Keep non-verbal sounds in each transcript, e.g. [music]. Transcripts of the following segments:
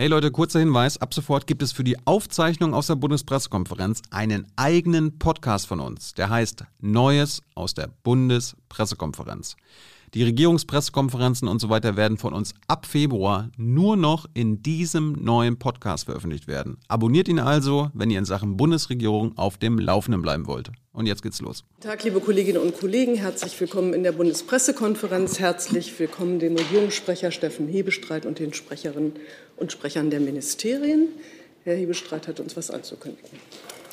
Hey Leute, kurzer Hinweis. Ab sofort gibt es für die Aufzeichnung aus der Bundespressekonferenz einen eigenen Podcast von uns. Der heißt Neues aus der Bundespressekonferenz. Die Regierungspressekonferenzen und so weiter werden von uns ab Februar nur noch in diesem neuen Podcast veröffentlicht werden. Abonniert ihn also, wenn ihr in Sachen Bundesregierung auf dem Laufenden bleiben wollt. Und jetzt geht's los. Guten Tag, liebe Kolleginnen und Kollegen. Herzlich willkommen in der Bundespressekonferenz. Herzlich willkommen dem Regierungssprecher Steffen Hebestreit und den Sprecherinnen und Sprechern der Ministerien. Herr Hebestreit hat uns was anzukündigen.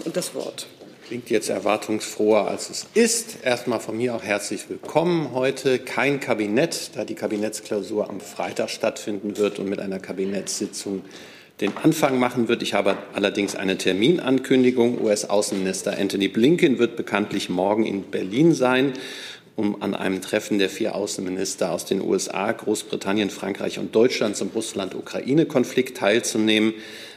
Und das Wort. Klingt jetzt erwartungsfroher, als es ist. Erstmal von mir auch herzlich willkommen heute. Kein Kabinett, da die Kabinettsklausur am Freitag stattfinden wird und mit einer Kabinettssitzung den Anfang machen wird. Ich habe allerdings eine Terminankündigung. US-Außenminister Anthony Blinken wird bekanntlich morgen in Berlin sein, um an einem Treffen der vier Außenminister aus den USA, Großbritannien, Frankreich und Deutschland zum Russland-Ukraine-Konflikt teilzunehmen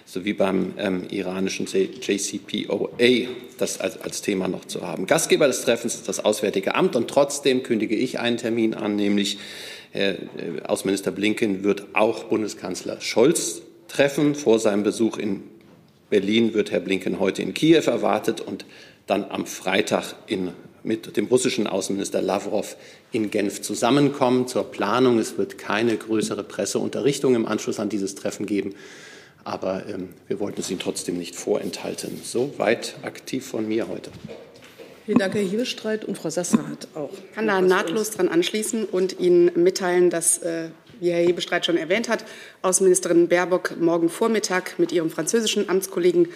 sowie beim ähm, iranischen JCPOA das als, als, Thema noch zu haben. Gastgeber des Treffens ist das Auswärtige Amt und trotzdem kündige ich einen Termin an, nämlich Herr äh, Außenminister Blinken wird auch Bundeskanzler Scholz treffen. Vor seinem Besuch in Berlin wird Herr Blinken heute in Kiew erwartet und dann am Freitag in, mit dem russischen Außenminister Lavrov in Genf zusammenkommen zur Planung. Es wird keine größere Presseunterrichtung im Anschluss an dieses Treffen geben aber ähm, wir wollten es Ihnen trotzdem nicht vorenthalten. Soweit aktiv von mir heute. Vielen Dank, Herr Hiebestreit. Und Frau Sasser hat auch. Ich kann da nahtlos dran anschließen und Ihnen mitteilen, dass, äh, wie Herr Hebestreit schon erwähnt hat, Außenministerin Baerbock morgen Vormittag mit ihrem französischen Amtskollegen,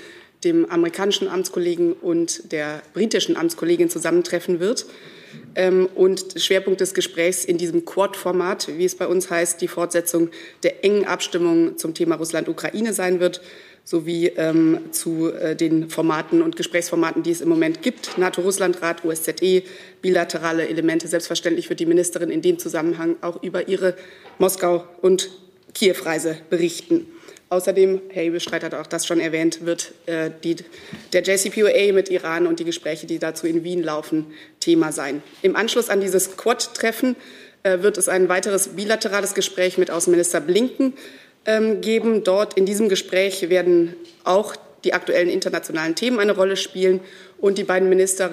dem amerikanischen Amtskollegen und der britischen Amtskollegin zusammentreffen wird. Ähm, und Schwerpunkt des Gesprächs in diesem Quad-Format, wie es bei uns heißt, die Fortsetzung der engen Abstimmung zum Thema Russland-Ukraine sein wird, sowie ähm, zu äh, den Formaten und Gesprächsformaten, die es im Moment gibt. NATO-Russland-Rat, OSZE, bilaterale Elemente. Selbstverständlich wird die Ministerin in dem Zusammenhang auch über ihre Moskau- und Kiew-Reise berichten. Außerdem, Herr Hebestreit hat auch das schon erwähnt, wird äh, die, der JCPOA mit Iran und die Gespräche, die dazu in Wien laufen, Thema sein. Im Anschluss an dieses Quad-Treffen äh, wird es ein weiteres bilaterales Gespräch mit Außenminister Blinken ähm, geben. Dort in diesem Gespräch werden auch die aktuellen internationalen Themen eine Rolle spielen. Und die beiden Minister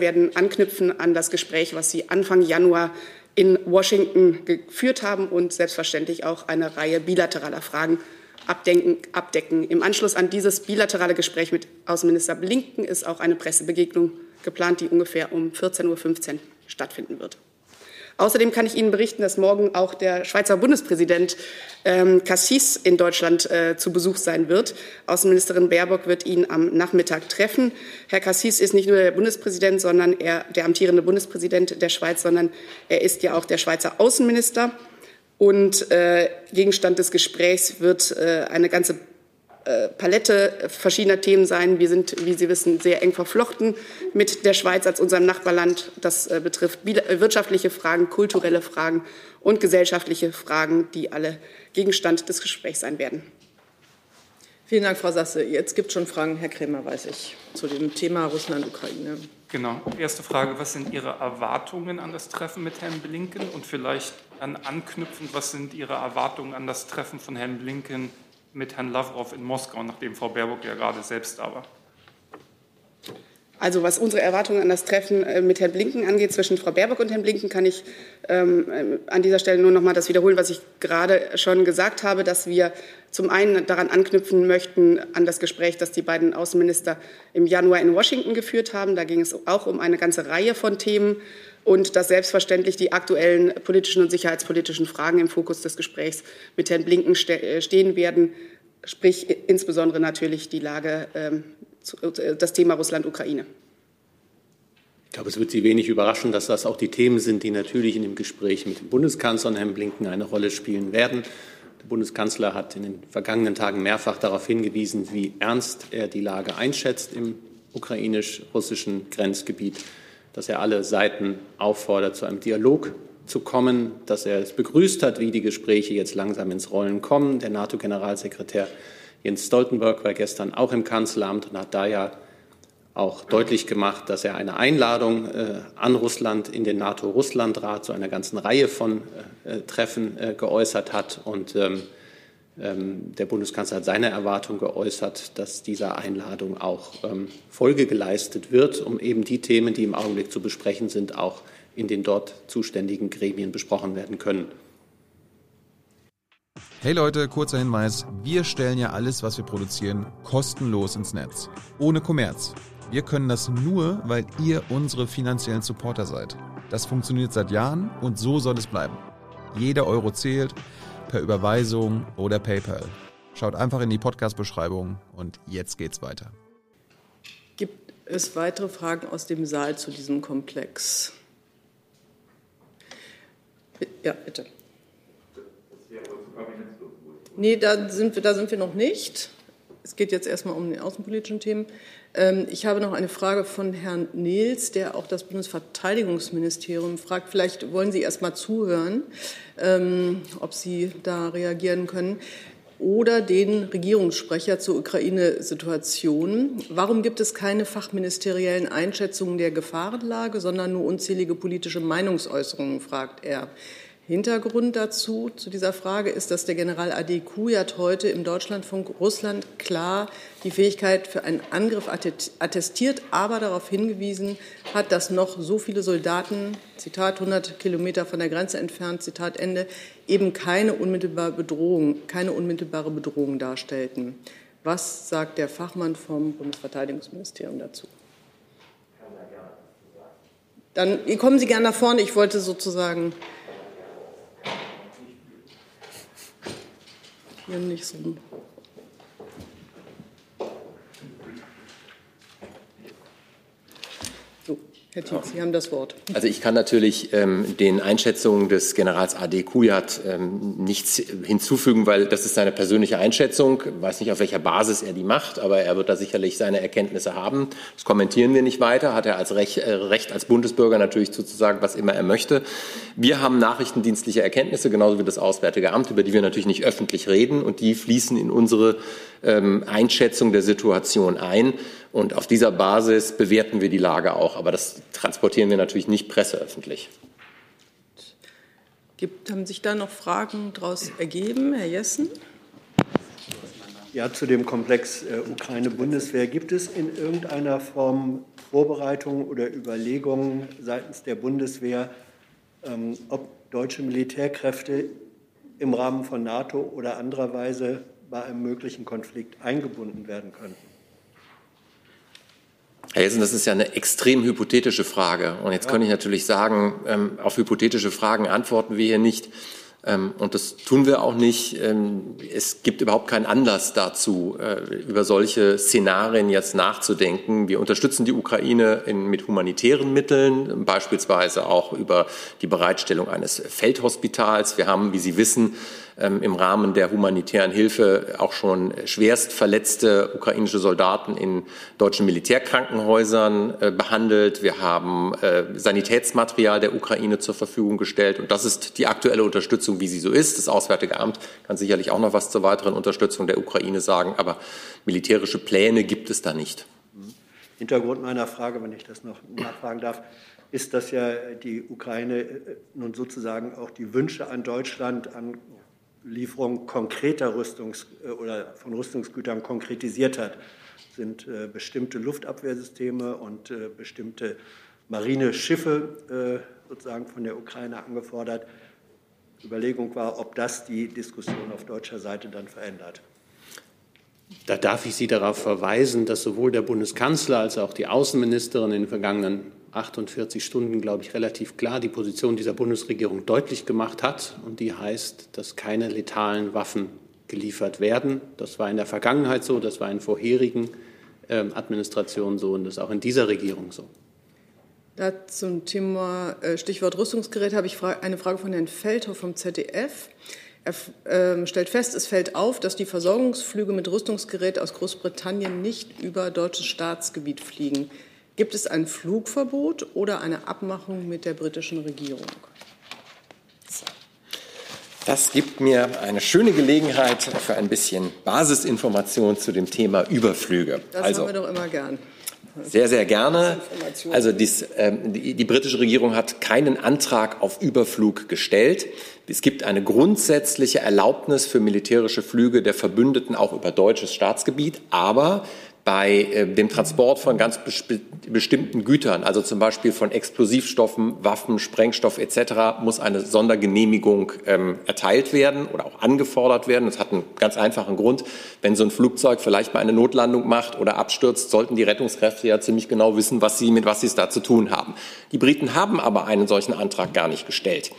werden anknüpfen an das Gespräch, was sie Anfang Januar in Washington geführt haben und selbstverständlich auch eine Reihe bilateraler Fragen abdenken, abdecken. Im Anschluss an dieses bilaterale Gespräch mit Außenminister Blinken ist auch eine Pressebegegnung geplant, die ungefähr um 14.15 Uhr stattfinden wird. Außerdem kann ich Ihnen berichten, dass morgen auch der Schweizer Bundespräsident ähm, Cassis in Deutschland äh, zu Besuch sein wird. Außenministerin Baerbock wird ihn am Nachmittag treffen. Herr Cassis ist nicht nur der Bundespräsident, sondern er der amtierende Bundespräsident der Schweiz, sondern er ist ja auch der Schweizer Außenminister. Und äh, Gegenstand des Gesprächs wird äh, eine ganze äh, Palette verschiedener Themen sein. Wir sind, wie Sie wissen, sehr eng verflochten mit der Schweiz als unserem Nachbarland. Das äh, betrifft äh, wirtschaftliche Fragen, kulturelle Fragen und gesellschaftliche Fragen, die alle Gegenstand des Gesprächs sein werden. Vielen Dank, Frau Sasse. Jetzt gibt es schon Fragen, Herr Krämer, weiß ich, zu dem Thema Russland-Ukraine. Genau. Erste Frage, was sind Ihre Erwartungen an das Treffen mit Herrn Blinken? Und vielleicht dann anknüpfend, was sind Ihre Erwartungen an das Treffen von Herrn Blinken mit Herrn Lavrov in Moskau, nachdem Frau Baerbock ja gerade selbst da war? Also was unsere Erwartungen an das Treffen äh, mit Herrn Blinken angeht, zwischen Frau Baerbock und Herrn Blinken, kann ich ähm, äh, an dieser Stelle nur noch mal das wiederholen, was ich gerade schon gesagt habe, dass wir zum einen daran anknüpfen möchten an das Gespräch, das die beiden Außenminister im Januar in Washington geführt haben. Da ging es auch um eine ganze Reihe von Themen und dass selbstverständlich die aktuellen politischen und sicherheitspolitischen Fragen im Fokus des Gesprächs mit Herrn Blinken äh, stehen werden, sprich insbesondere natürlich die Lage ähm, äh, das Thema Russland-Ukraine. Ich glaube, es wird Sie wenig überraschen, dass das auch die Themen sind, die natürlich in dem Gespräch mit dem Bundeskanzler und Herrn Blinken eine Rolle spielen werden. Der Bundeskanzler hat in den vergangenen Tagen mehrfach darauf hingewiesen, wie ernst er die Lage einschätzt im ukrainisch-russischen Grenzgebiet, dass er alle Seiten auffordert, zu einem Dialog zu kommen, dass er es begrüßt hat, wie die Gespräche jetzt langsam ins Rollen kommen. Der NATO-Generalsekretär Jens Stoltenberg war gestern auch im Kanzleramt und hat da ja auch deutlich gemacht, dass er eine Einladung äh, an Russland in den NATO-Russland-Rat zu einer ganzen Reihe von äh, Treffen äh, geäußert hat. Und ähm, Ähm, der Bundeskanzler hat seine Erwartung geäußert, dass dieser Einladung auch ähm, Folge geleistet wird, um eben die Themen, die im Augenblick zu besprechen sind, auch in den dort zuständigen Gremien besprochen werden können. Hey Leute, kurzer Hinweis. Wir stellen ja alles, was wir produzieren, kostenlos ins Netz. Ohne Kommerz. Wir können das nur, weil ihr unsere finanziellen Supporter seid. Das funktioniert seit Jahren und so soll es bleiben. Jeder Euro zählt, per Überweisung oder PayPal. Schaut einfach in die Podcast-Beschreibung und jetzt geht's weiter. Gibt es weitere Fragen aus dem Saal zu diesem Komplex? Ja, bitte. Nee, da sind, wir, da sind wir noch nicht. Es geht jetzt erstmal um die außenpolitischen Themen. Ähm, ich habe noch eine Frage von Herrn Nils, der auch das Bundesverteidigungsministerium fragt. Vielleicht wollen Sie erst mal zuhören, ähm, ob Sie da reagieren können. Oder den Regierungssprecher zur Ukraine-Situation. Warum gibt es keine fachministeriellen Einschätzungen der Gefahrenlage, sondern nur unzählige politische Meinungsäußerungen, fragt er. Hintergrund dazu, zu dieser Frage, ist, dass der General Adi Kujat heute im Deutschlandfunk Russland klar die Fähigkeit für einen Angriff attestiert, aber darauf hingewiesen hat, dass noch so viele Soldaten, Zitat, 100 Kilometer von der Grenze entfernt, Zitat Ende, eben keine unmittelbare Bedrohung, keine unmittelbare Bedrohung darstellten. Was sagt der Fachmann vom Bundesverteidigungsministerium dazu? Dann kommen Sie gerne nach vorne. Ich wollte sozusagen hier nicht so Herr Tietz, Sie haben das Wort. Also ich kann natürlich ähm, den Einschätzungen des Generals A.D. Kujat ähm, nichts hinzufügen, weil das ist seine persönliche Einschätzung. Ich weiß nicht, auf welcher Basis er die macht, aber er wird da sicherlich seine Erkenntnisse haben. Das kommentieren wir nicht weiter. Hat er als Recht, äh, Recht als Bundesbürger natürlich sozusagen, was immer er möchte. Wir haben nachrichtendienstliche Erkenntnisse, genauso wie das Auswärtige Amt, über die wir natürlich nicht öffentlich reden und die fließen in unsere ähm, Einschätzung der Situation ein. Und auf dieser Basis bewerten wir die Lage auch. Aber das transportieren wir natürlich nicht presseöffentlich. Gibt, haben sich da noch Fragen daraus ergeben, Herr Jessen? Ja, zu dem Komplex äh, Ukraine-Bundeswehr. Gibt es in irgendeiner Form Vorbereitungen oder Überlegungen seitens der Bundeswehr, ähm, ob deutsche Militärkräfte im Rahmen von NATO oder anderer Weise bei einem möglichen Konflikt eingebunden werden könnten? Herr Jessen, das ist ja eine extrem hypothetische Frage. Und jetzt ja. kann ich natürlich sagen, ähm, auf hypothetische Fragen antworten wir hier nicht. Ähm, und das tun wir auch nicht. Ähm, es gibt überhaupt keinen Anlass dazu, äh, über solche Szenarien jetzt nachzudenken. Wir unterstützen die Ukraine in, mit humanitären Mitteln, beispielsweise auch über die Bereitstellung eines Feldhospitals. Wir haben, wie Sie wissen, im Rahmen der humanitären Hilfe auch schon schwerst verletzte ukrainische Soldaten in deutschen Militärkrankenhäusern äh, behandelt. Wir haben äh, Sanitätsmaterial der Ukraine zur Verfügung gestellt. Und das ist die aktuelle Unterstützung, wie sie so ist. Das Auswärtige Amt kann sicherlich auch noch was zur weiteren Unterstützung der Ukraine sagen. Aber militärische Pläne gibt es da nicht. Hintergrund meiner Frage, wenn ich das noch nachfragen darf, ist, dass ja die Ukraine äh, nun sozusagen auch die Wünsche an Deutschland, an Lieferung konkreter Rüstungs- äh, oder von Rüstungsgütern konkretisiert hat, sind äh, bestimmte Luftabwehrsysteme und äh, bestimmte Marineschiffe sozusagen von der Ukraine angefordert. Überlegung war, ob das die Diskussion auf deutscher Seite dann verändert. Da darf ich Sie darauf verweisen, dass sowohl der Bundeskanzler als auch die Außenministerin in den vergangenen 48 Stunden, glaube ich, relativ klar die Position dieser Bundesregierung deutlich gemacht hat. Und die heißt, dass keine letalen Waffen geliefert werden. Das war in der Vergangenheit so, das war in vorherigen äh, Administrationen so und das ist auch in dieser Regierung so. Da zum Thema äh, Stichwort Rüstungsgerät habe ich eine Frage von Herrn Feldhoff vom ZDF. Er äh, stellt fest, es fällt auf, dass die Versorgungsflüge mit Rüstungsgerät aus Großbritannien nicht über deutsches Staatsgebiet fliegen. Gibt es ein Flugverbot oder eine Abmachung mit der britischen Regierung? Das gibt mir eine schöne Gelegenheit für ein bisschen Basisinformation zu dem Thema Überflüge. Das also, haben wir doch immer gern. Sehr, sehr gerne. Also dies, ähm, die, die britische Regierung hat keinen Antrag auf Überflug gestellt. Es gibt eine grundsätzliche Erlaubnis für militärische Flüge der Verbündeten auch über deutsches Staatsgebiet, aber bei äh, dem Transport von ganz bestimmten Gütern, also zum Beispiel von Explosivstoffen, Waffen, Sprengstoff etc., muss eine Sondergenehmigung ähm, erteilt werden oder auch angefordert werden. Das hat einen ganz einfachen Grund. Wenn so ein Flugzeug vielleicht mal eine Notlandung macht oder abstürzt, sollten die Rettungskräfte ja ziemlich genau wissen, was sie, mit was sie es da zu tun haben. Die Briten haben aber einen solchen Antrag gar nicht gestellt.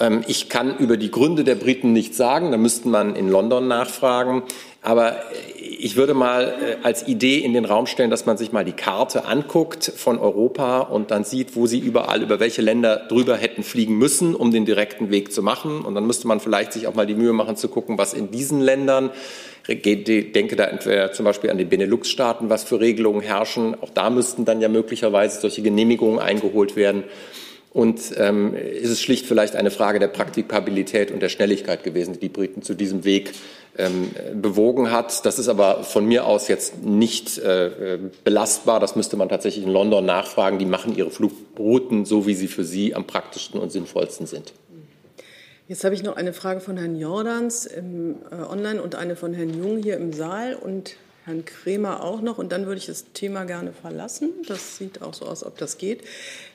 Ähm, ich kann über die Gründe der Briten nichts sagen, da müsste man in London nachfragen. Aber ich würde mal äh, als Idee in den Raum stellen, dass man sich mal die Karte anguckt von Europa und dann sieht, wo sie überall über welche Länder drüber hätten fliegen müssen, um den direkten Weg zu machen. Und dann müsste man vielleicht sich auch mal die Mühe machen zu gucken, was in diesen Ländern ich denke da entweder zum Beispiel an die Benelux-Staaten, was für Regelungen herrschen. Auch da müssten dann ja möglicherweise solche Genehmigungen eingeholt werden. Und ähm, ist es schlicht vielleicht eine Frage der Praktikabilität und der Schnelligkeit gewesen, die die Briten zu diesem Weg ähm, bewogen hat. Das ist aber von mir aus jetzt nicht äh, belastbar. Das müsste man tatsächlich in London nachfragen. Die machen ihre Flugrouten so, wie sie für sie am praktischsten und sinnvollsten sind. Jetzt habe ich noch eine Frage von Herrn Jordans im, äh, online und eine von Herrn Jung hier im Saal und Herrn Kremer auch noch. Und dann würde ich das Thema gerne verlassen. Das sieht auch so aus, ob das geht.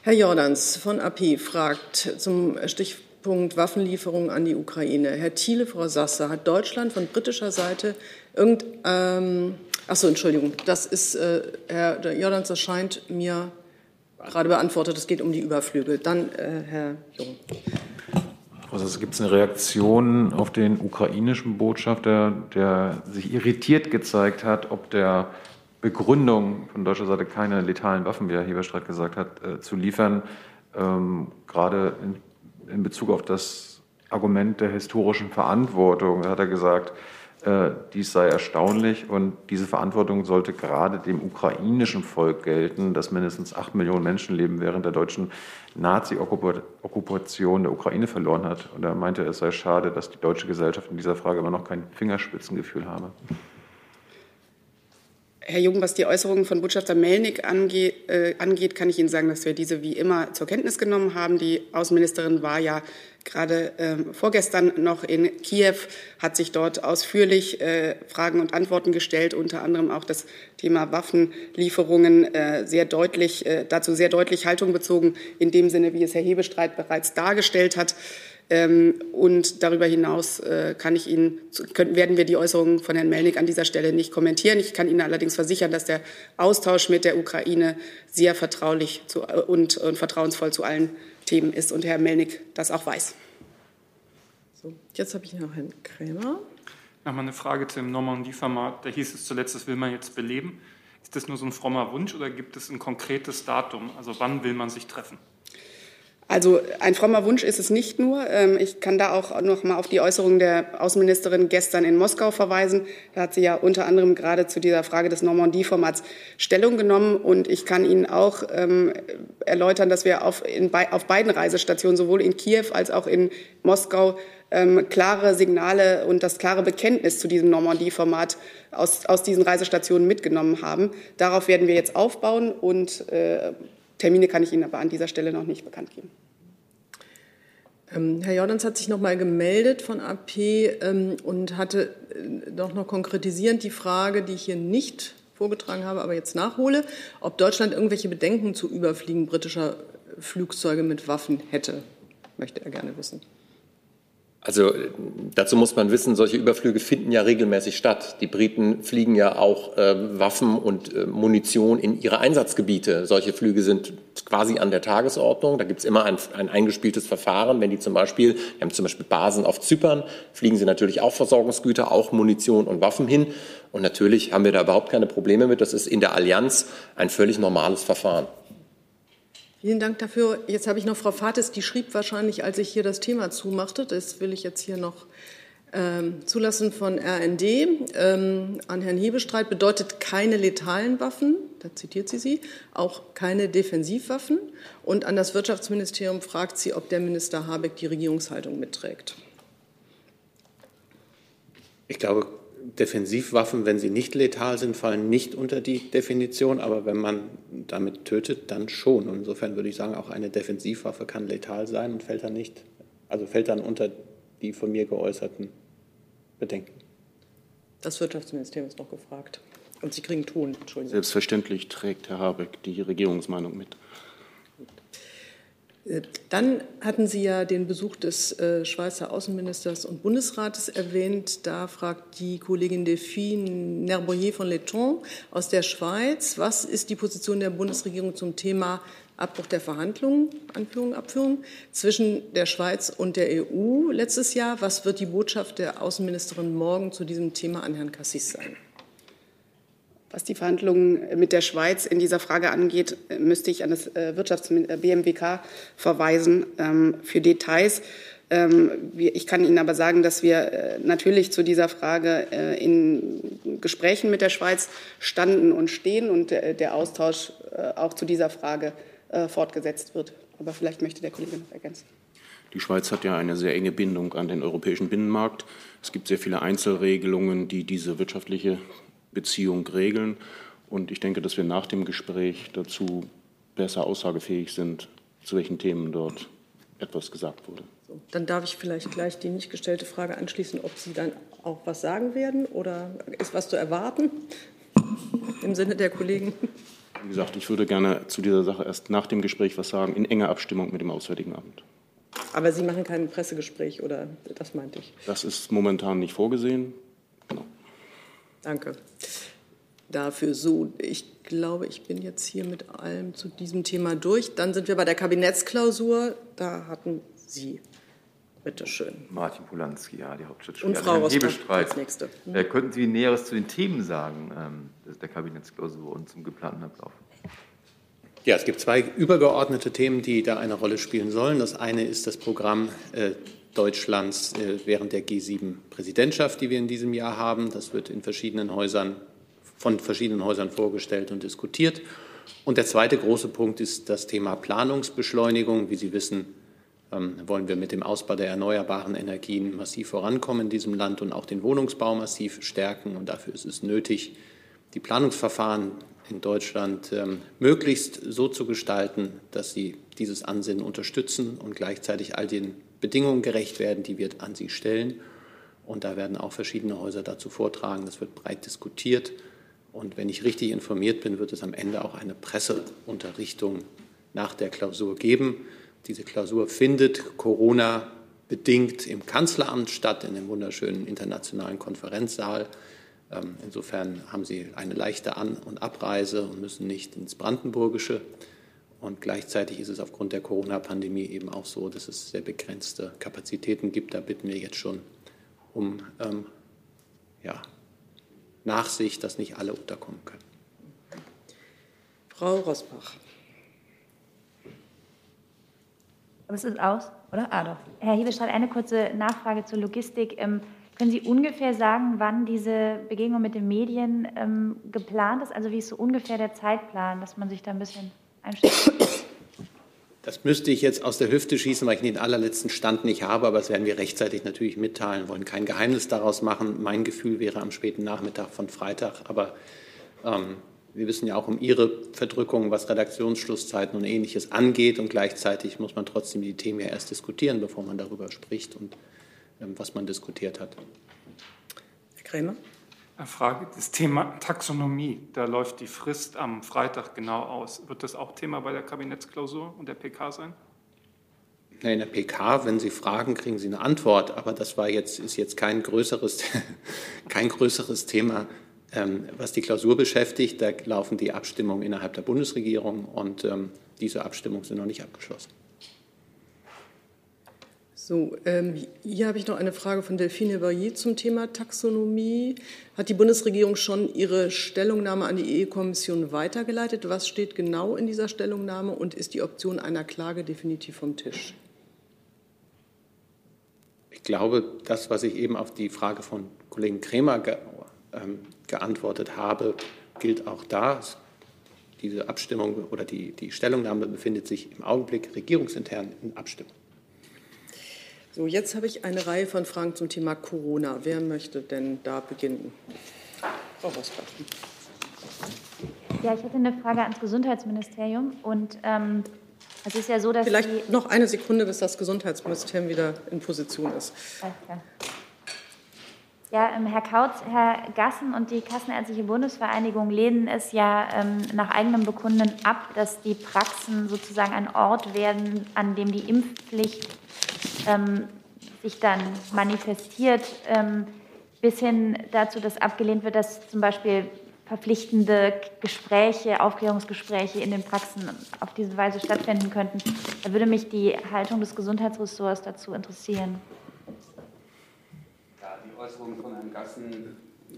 Herr Jordans von AP fragt zum Stichpunkt Waffenlieferungen an die Ukraine. Herr Thiele, Frau Sasse, hat Deutschland von britischer Seite irgend... Ähm, ach so, Entschuldigung. Das ist, äh, Herr Jordans, das scheint mir gerade beantwortet. Es geht um die Überflüge. Dann äh, Herr Jung. Also es gibt eine Reaktion auf den ukrainischen Botschafter, der sich irritiert gezeigt hat, ob der Begründung von deutscher Seite keine letalen Waffen, wie Herr Heberstreit gesagt hat, äh, zu liefern, ähm, gerade in, in, Bezug auf das Argument der historischen Verantwortung, hat er gesagt, dies sei erstaunlich und diese Verantwortung sollte gerade dem ukrainischen Volk gelten, das mindestens acht Millionen Menschen leben während der deutschen Nazi-Okkupation der Ukraine verloren hat. Und er meinte, es sei schade, dass die deutsche Gesellschaft in dieser Frage immer noch kein Fingerspitzengefühl habe. Herr Jung, was die Äußerungen von Botschafter Melnik angeht, äh, angeht, kann ich Ihnen sagen, dass wir diese wie immer zur Kenntnis genommen haben. Die Außenministerin war ja gerade äh, vorgestern noch in Kiew, hat sich dort ausführlich äh, Fragen und Antworten gestellt, unter anderem auch das Thema Waffenlieferungen äh, sehr deutlich, äh, dazu sehr deutlich Haltung bezogen, in dem Sinne, wie es Herr Hebestreit bereits dargestellt hat. Ähm, und darüber hinaus äh, kann ich Ihnen, können, werden wir die Äußerungen von Herrn Melnik an dieser Stelle nicht kommentieren. Ich kann Ihnen allerdings versichern, dass der Austausch mit der Ukraine sehr vertraulich zu, äh, und, und vertrauensvoll zu allen Themen ist und Herr Melnik das auch weiß. So, jetzt habe ich noch Herrn Krämer. Nochmal eine Frage zum Normandie-Format. Da hieß es zuletzt, das will man jetzt beleben. Ist das nur so ein frommer Wunsch oder gibt es ein konkretes Datum? Also wann will man sich treffen? Also ein frommer Wunsch ist es nicht nur. Ähm, ich kann da auch noch mal auf die Äußerungen der Außenministerin gestern in Moskau verweisen. Da hat sie ja unter anderem gerade zu dieser Frage des Normandie-Formats Stellung genommen. Und ich kann Ihnen auch ähm, erläutern, dass wir auf, in, auf beiden Reisestationen, sowohl in Kiew als auch in Moskau, ähm, klare Signale und das klare Bekenntnis zu diesem Normandie-Format aus, aus diesen Reisestationen mitgenommen haben. Darauf werden wir jetzt aufbauen und äh, Termine kann ich Ihnen aber an dieser Stelle noch nicht bekannt geben. Ähm, Herr Jordans hat sich noch mal gemeldet von AP ähm, und hatte äh, doch noch konkretisierend die Frage, die ich hier nicht vorgetragen habe, aber jetzt nachhole, ob Deutschland irgendwelche Bedenken zu Überfliegen britischer Flugzeuge mit Waffen hätte, möchte er gerne wissen. Also dazu muss man wissen, solche Überflüge finden ja regelmäßig statt. Die Briten fliegen ja auch äh, Waffen und äh, Munition in ihre Einsatzgebiete. Solche Flüge sind quasi an der Tagesordnung. Da gibt es immer ein, ein, eingespieltes Verfahren. Wenn die zum Beispiel, wir haben zum Beispiel Basen auf Zypern, fliegen sie natürlich auch Versorgungsgüter, auch Munition und Waffen hin. Und natürlich haben wir da überhaupt keine Probleme mit. Das ist in der Allianz ein völlig normales Verfahren. Vielen Dank dafür. Jetzt habe ich noch Frau Fates, die schrieb wahrscheinlich, als ich hier das Thema zumachte, das will ich jetzt hier noch ähm, zulassen von RND ähm, an Herrn Hebestreit, bedeutet keine letalen Waffen, da zitiert sie sie, auch keine Defensivwaffen. Und an das Wirtschaftsministerium fragt sie, ob der Minister Habeck die Regierungshaltung mitträgt. Ich glaube, Defensivwaffen, wenn sie nicht letal sind, fallen nicht unter die Definition, aber wenn man damit tötet, dann schon. Und insofern würde ich sagen, auch eine Defensivwaffe kann letal sein und fällt dann nicht, also fällt dann unter die von mir geäußerten Bedenken. Das Wirtschaftsministerium ist noch gefragt. Und Sie kriegen Ton, Entschuldigung. Selbstverständlich trägt Herr Habeck die Regierungsmeinung mit. Äh, dann hatten Sie ja den Besuch des äh, Schweizer Außenministers und Bundesrates erwähnt. Da fragt die Kollegin Delphine Nerboyer von Letton aus der Schweiz, was ist die Position der Bundesregierung zum Thema Abbruch der Verhandlungen, Anführung, Abführung, zwischen der Schweiz und der EU letztes Jahr? Was wird die Botschaft der Außenministerin morgen zu diesem Thema an Herrn Cassis sein? Was die Verhandlungen mit der Schweiz in dieser Frage angeht, müsste ich an das äh, Wirtschafts BMWK verweisen ähm, für Details. Ähm, ich kann Ihnen aber sagen, dass wir äh, natürlich zu dieser Frage äh, in Gesprächen mit der Schweiz standen und stehen und der Austausch auch zu dieser Frage fortgesetzt wird. Aber vielleicht möchte der Kollege noch ergänzen. Die Schweiz hat ja eine sehr enge Bindung an den europäischen Binnenmarkt. Es gibt sehr viele Einzelregelungen, die diese wirtschaftliche Beziehung regeln. Und ich denke, dass wir nach dem Gespräch dazu besser aussagefähig sind, zu welchen Themen dort etwas gesagt wurde. So, dann darf ich vielleicht gleich die nicht gestellte Frage anschließen, ob Sie dann auch was sagen werden oder ist was zu erwarten im Sinne der Kollegen? Wie gesagt, ich würde gerne zu dieser Sache erst nach dem Gespräch was sagen, in enger Abstimmung mit dem Auswärtigen Amt. Aber Sie machen kein Pressegespräch, oder das meinte ich? Das ist momentan nicht vorgesehen. Danke dafür. So, ich glaube, ich bin jetzt hier mit allem zu diesem Thema durch. Dann sind wir bei der Kabinettsklausur. Da hatten Sie. Bitte schön. Martin Polanski, ja, die Hauptstadtschule. Und Frau Rosbach als Nächste. Äh, könnten Sie Näheres zu den Themen sagen ähm, der Kabinettsklausur und zum geplanten Ablauf? Ja, es gibt zwei übergeordnete Themen, die da eine Rolle spielen sollen. Das eine ist das Programm äh, Deutschlands äh, während der G7-Präsidentschaft, die wir in diesem Jahr haben. Das wird in verschiedenen Häusern, von verschiedenen Häusern vorgestellt und diskutiert. Und der zweite große Punkt ist das Thema Planungsbeschleunigung. Wie Sie wissen, ähm, wollen wir mit dem Ausbau der erneuerbaren Energien massiv vorankommen in diesem Land und auch den Wohnungsbau massiv stärken. Und dafür ist es nötig, die Planungsverfahren in Deutschland ähm, möglichst so zu gestalten, dass sie dieses Ansinnen unterstützen und gleichzeitig all den Bedingungen gerecht werden, die wir an sie stellen. Und da werden auch verschiedene Häuser dazu vortragen. Das wird breit diskutiert. Und wenn ich richtig informiert bin, wird es am Ende auch eine Presseunterrichtung nach der Klausur geben. Diese Klausur findet Corona bedingt im Kanzleramt statt, in dem wunderschönen internationalen Konferenzsaal. Ähm, insofern haben Sie eine leichte An- und Abreise und müssen nicht ins Brandenburgische. Und gleichzeitig ist es aufgrund der Corona-Pandemie eben auch so, dass es sehr begrenzte Kapazitäten gibt. Da bitten wir jetzt schon um ähm, ja, Nachsicht, dass nicht alle unterkommen können. Frau Rosbach. Aber es ist aus, oder? Ah, doch. Herr Hebestreit, eine kurze Nachfrage zur Logistik. Ähm, können Sie ungefähr sagen, wann diese Begegnung mit den Medien ähm, geplant ist? Also wie ist so ungefähr der Zeitplan, dass man sich da ein bisschen das müsste ich jetzt aus der Hüfte schießen, weil ich den allerletzten Stand nicht habe, aber das werden wir rechtzeitig natürlich mitteilen, wollen kein Geheimnis daraus machen. Mein Gefühl wäre am späten Nachmittag von Freitag, aber ähm, wir wissen ja auch um Ihre Verdrückung, was Redaktionsschlusszeiten und Ähnliches angeht und gleichzeitig muss man trotzdem die Themen ja erst diskutieren, bevor man darüber spricht und ähm, was man diskutiert hat. Herr Krämer? Frage, das Thema Taxonomie, da läuft die Frist am Freitag genau aus. Wird das auch Thema bei der Kabinettsklausur und der PK sein? In der PK, wenn Sie fragen, kriegen Sie eine Antwort. Aber das war jetzt, ist jetzt kein größeres, [laughs] kein größeres Thema, ähm, was die Klausur beschäftigt. Da laufen die Abstimmungen innerhalb der Bundesregierung und ähm, diese Abstimmungen sind noch nicht abgeschlossen. So, ähm, hier habe ich noch eine Frage von Delphine Bailly zum Thema Taxonomie. Hat die Bundesregierung schon ihre Stellungnahme an die EU-Kommission weitergeleitet? Was steht genau in dieser Stellungnahme und ist die Option einer Klage definitiv vom Tisch? Ich glaube, das, was ich eben auf die Frage von Kollegen Kremer ge ähm, geantwortet habe, gilt auch da. Diese Abstimmung oder die, die Stellungnahme befindet sich im Augenblick regierungsintern in Abstimmung. So, jetzt habe ich eine Reihe von Fragen zum Thema Corona. Wer möchte denn da beginnen? Frau Rosbach. Ja, ich hätte eine Frage ans Gesundheitsministerium. Und ähm, es ist ja so, dass. Vielleicht noch eine Sekunde, bis das Gesundheitsministerium wieder in Position ist. Okay. Ja, ähm, Herr Kautz, Herr Gassen und die Kassenärztliche Bundesvereinigung lehnen es ja ähm, nach eigenem Bekunden ab, dass die Praxen sozusagen ein Ort werden, an dem die Impfpflicht ähm, sich dann manifestiert, ähm, bis hin dazu, dass abgelehnt wird, dass zum Beispiel verpflichtende Gespräche, Aufklärungsgespräche in den Praxen auf diese Weise stattfinden könnten. Da würde mich die Haltung des Gesundheitsressorts dazu interessieren. Ja, die Äußerungen von Herrn Gassen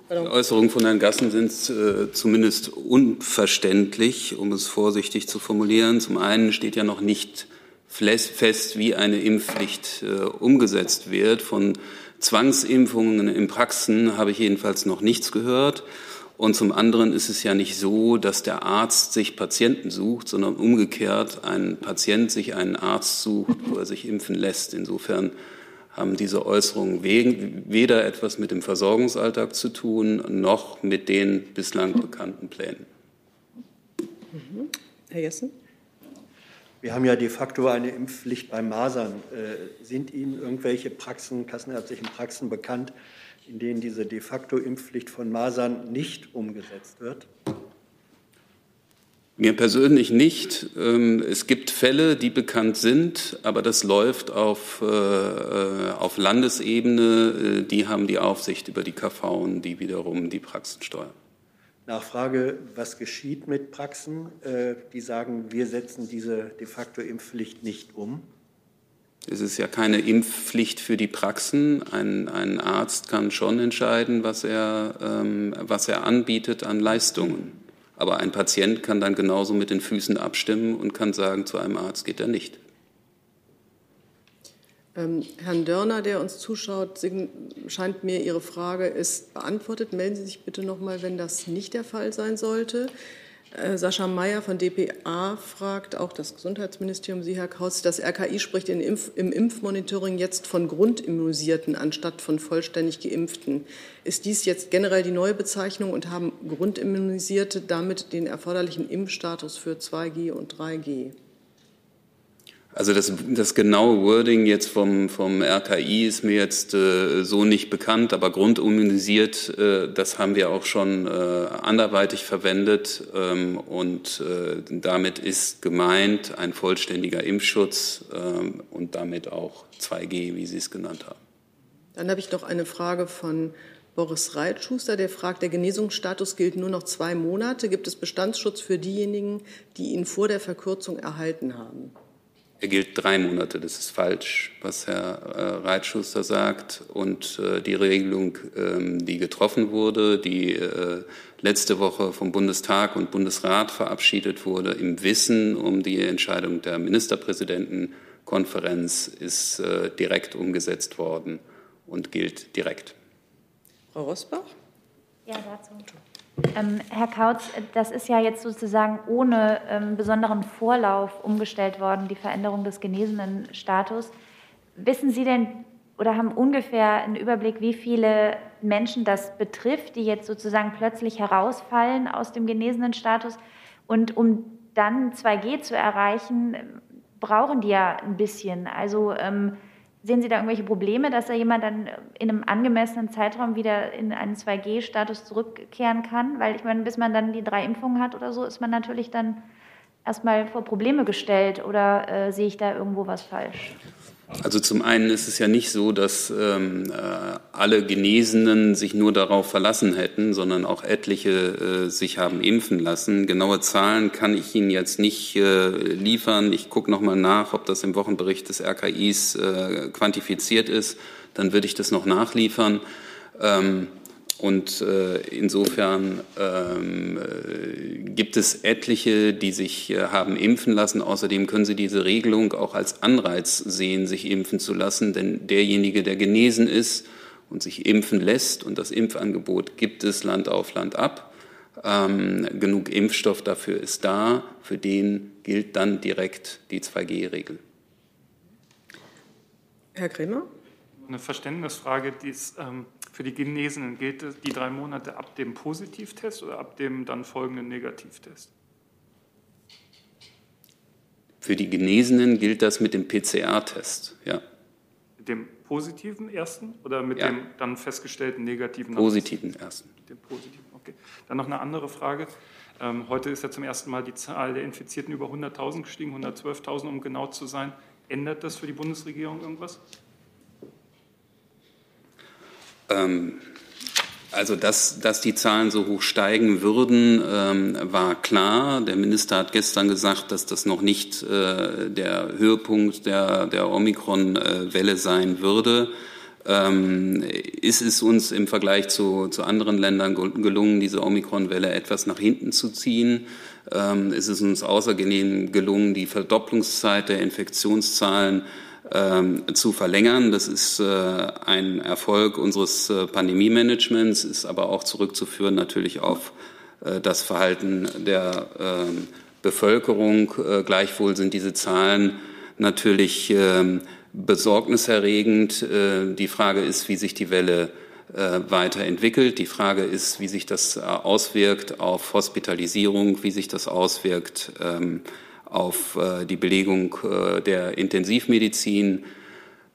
die Äußerungen von Herrn Gassen sind äh, zumindest unverständlich, um es vorsichtig zu formulieren. Zum einen steht ja noch nicht fest, wie eine Impfpflicht äh, umgesetzt wird. Von Zwangsimpfungen in Praxen habe ich jedenfalls noch nichts gehört. Und zum anderen ist es ja nicht so, dass der Arzt sich Patienten sucht, sondern umgekehrt ein Patient sich einen Arzt sucht, wo er sich impfen lässt. Insofern haben diese Äußerungen weder etwas mit dem Versorgungsalltag zu tun, noch mit den bislang bekannten Plänen. Mhm. Herr Jessen? Wir haben ja de facto eine Impfpflicht bei Masern. Äh, sind Ihnen irgendwelche Praxen, kassenärztlichen Praxen bekannt, in denen diese de facto Impfpflicht von Masern nicht umgesetzt wird? Mir persönlich nicht. Ähm, es gibt Fälle, die bekannt sind, aber das läuft auf, äh, äh, auf Landesebene. Die haben die Aufsicht über die KV, die wiederum die Praxen steuern. Nachfrage, was geschieht mit Praxen, äh, die sagen, wir setzen diese de facto Impfpflicht nicht um? Es ist ja keine Impfpflicht für die Praxen. Ein, ein Arzt kann schon entscheiden, was er, ähm, was er anbietet an Leistungen. Aber ein Patient kann dann genauso mit den Füßen abstimmen und kann sagen, zu einem Arzt geht er nicht. Ähm, Herrn Dörner, der uns zuschaut, scheint mir Ihre Frage ist beantwortet. Melden Sie sich bitte noch mal, wenn das nicht der Fall sein sollte. Äh, Sascha Mayer von dpa fragt auch das Gesundheitsministerium, Sie, Herr Kautz, das RKI spricht Impf-, im Impfmonitoring jetzt von Grundimmunisierten anstatt von vollständig Geimpften. Ist dies jetzt generell die neue Bezeichnung und haben Grundimmunisierte damit den erforderlichen Impfstatus für 2G und 3G? Also das, das genaue Wording jetzt vom, vom RKI ist mir jetzt äh, so nicht bekannt, aber grundimmunisiert, äh, das haben wir auch schon äh, anderweitig verwendet ähm, und äh, damit ist gemeint ein vollständiger Impfschutz ähm, und damit auch 2G, wie Sie es genannt haben. Dann habe ich noch eine Frage von Boris Reitschuster, der fragt, der Genesungsstatus gilt nur noch zwei Monate. Gibt es Bestandsschutz für diejenigen, die ihn vor der Verkürzung erhalten haben? Er gilt drei Monate. Das ist falsch, was Herr äh, Reitschuster sagt. Und äh, die Regelung, ähm, die getroffen wurde, die äh, letzte Woche vom Bundestag und Bundesrat verabschiedet wurde, im Wissen um die Entscheidung der Ministerpräsidentenkonferenz, ist direkt umgesetzt worden und gilt direkt. Frau Rosbach? Ja, dazu. Ähm, Herr Kautz, das ist ja jetzt sozusagen ohne ähm, besonderen Vorlauf umgestellt worden, die Veränderung des genesenen Status. Wissen Sie denn oder haben ungefähr einen Überblick, wie viele Menschen das betrifft, die jetzt sozusagen plötzlich herausfallen aus dem genesenen Status? Und um dann 2G zu erreichen, brauchen die ja ein bisschen. Also ähm, Sehen Sie da irgendwelche Probleme, dass da jemand dann in einem angemessenen Zeitraum wieder in einen 2G-Status zurückkehren kann? Weil ich meine, bis man dann die drei Impfungen hat oder so, ist man natürlich dann erstmal vor Probleme gestellt. Oder äh, sehe ich da irgendwo was falsch? Also zum einen ist es ja nicht so, dass ähm, äh, alle Genesenen sich nur darauf verlassen hätten, sondern auch etliche äh, sich haben impfen lassen. Genaue Zahlen kann ich Ihnen jetzt nicht äh, liefern. Ich gucke noch mal nach, ob das im Wochenbericht des RKIs äh, quantifiziert ist. Dann würde ich das noch nachliefern. Ähm, und äh, insofern ähm, äh, gibt es etliche, die sich äh, haben impfen lassen. Außerdem können Sie diese Regelung auch als Anreiz sehen, sich impfen zu lassen. Denn derjenige, der genesen ist und sich impfen lässt, und das Impfangebot gibt es Land auf Land ab, ähm, genug Impfstoff dafür ist da, für den gilt dann direkt die 2G-Regel. Herr Kremer? Eine Verständnisfrage. Dies, ähm, für die Genesenen gilt die drei Monate ab dem Positivtest oder ab dem dann folgenden Negativtest? Für die Genesenen gilt das mit dem PCR-Test, ja. Mit dem positiven ersten oder mit Ja. dem dann festgestellten negativen? Positiven ersten. Mit dem positiven, okay. Dann noch eine andere Frage. Ähm, heute ist ja zum ersten Mal die Zahl der Infizierten über 100.000 gestiegen, 112.000 um genau zu sein. Ändert das für die Bundesregierung irgendwas? Ähm, also, dass, dass die Zahlen so hoch steigen würden, ähm, war klar. Der Minister hat gestern gesagt, dass das noch nicht äh, der Höhepunkt der, der Omikron-Welle sein würde. Ähm, ist es uns im Vergleich zu, zu anderen Ländern gel- gelungen, diese Omikron-Welle etwas nach hinten zu ziehen? Ähm, ist es uns außergenehm gelungen, die Verdopplungszeit der Infektionszahlen ähm, zu verlängern. Das ist äh, ein Erfolg unseres äh, Pandemie-Managements, ist aber auch zurückzuführen natürlich auf äh, das Verhalten der ähm, Bevölkerung. Gleichwohl sind diese Zahlen natürlich ähm, besorgniserregend. Die Frage ist, wie sich die Welle weiterentwickelt. Die Frage ist, wie sich das auswirkt auf Hospitalisierung, wie sich das auswirkt ähm, auf äh, die Belegung äh, der Intensivmedizin.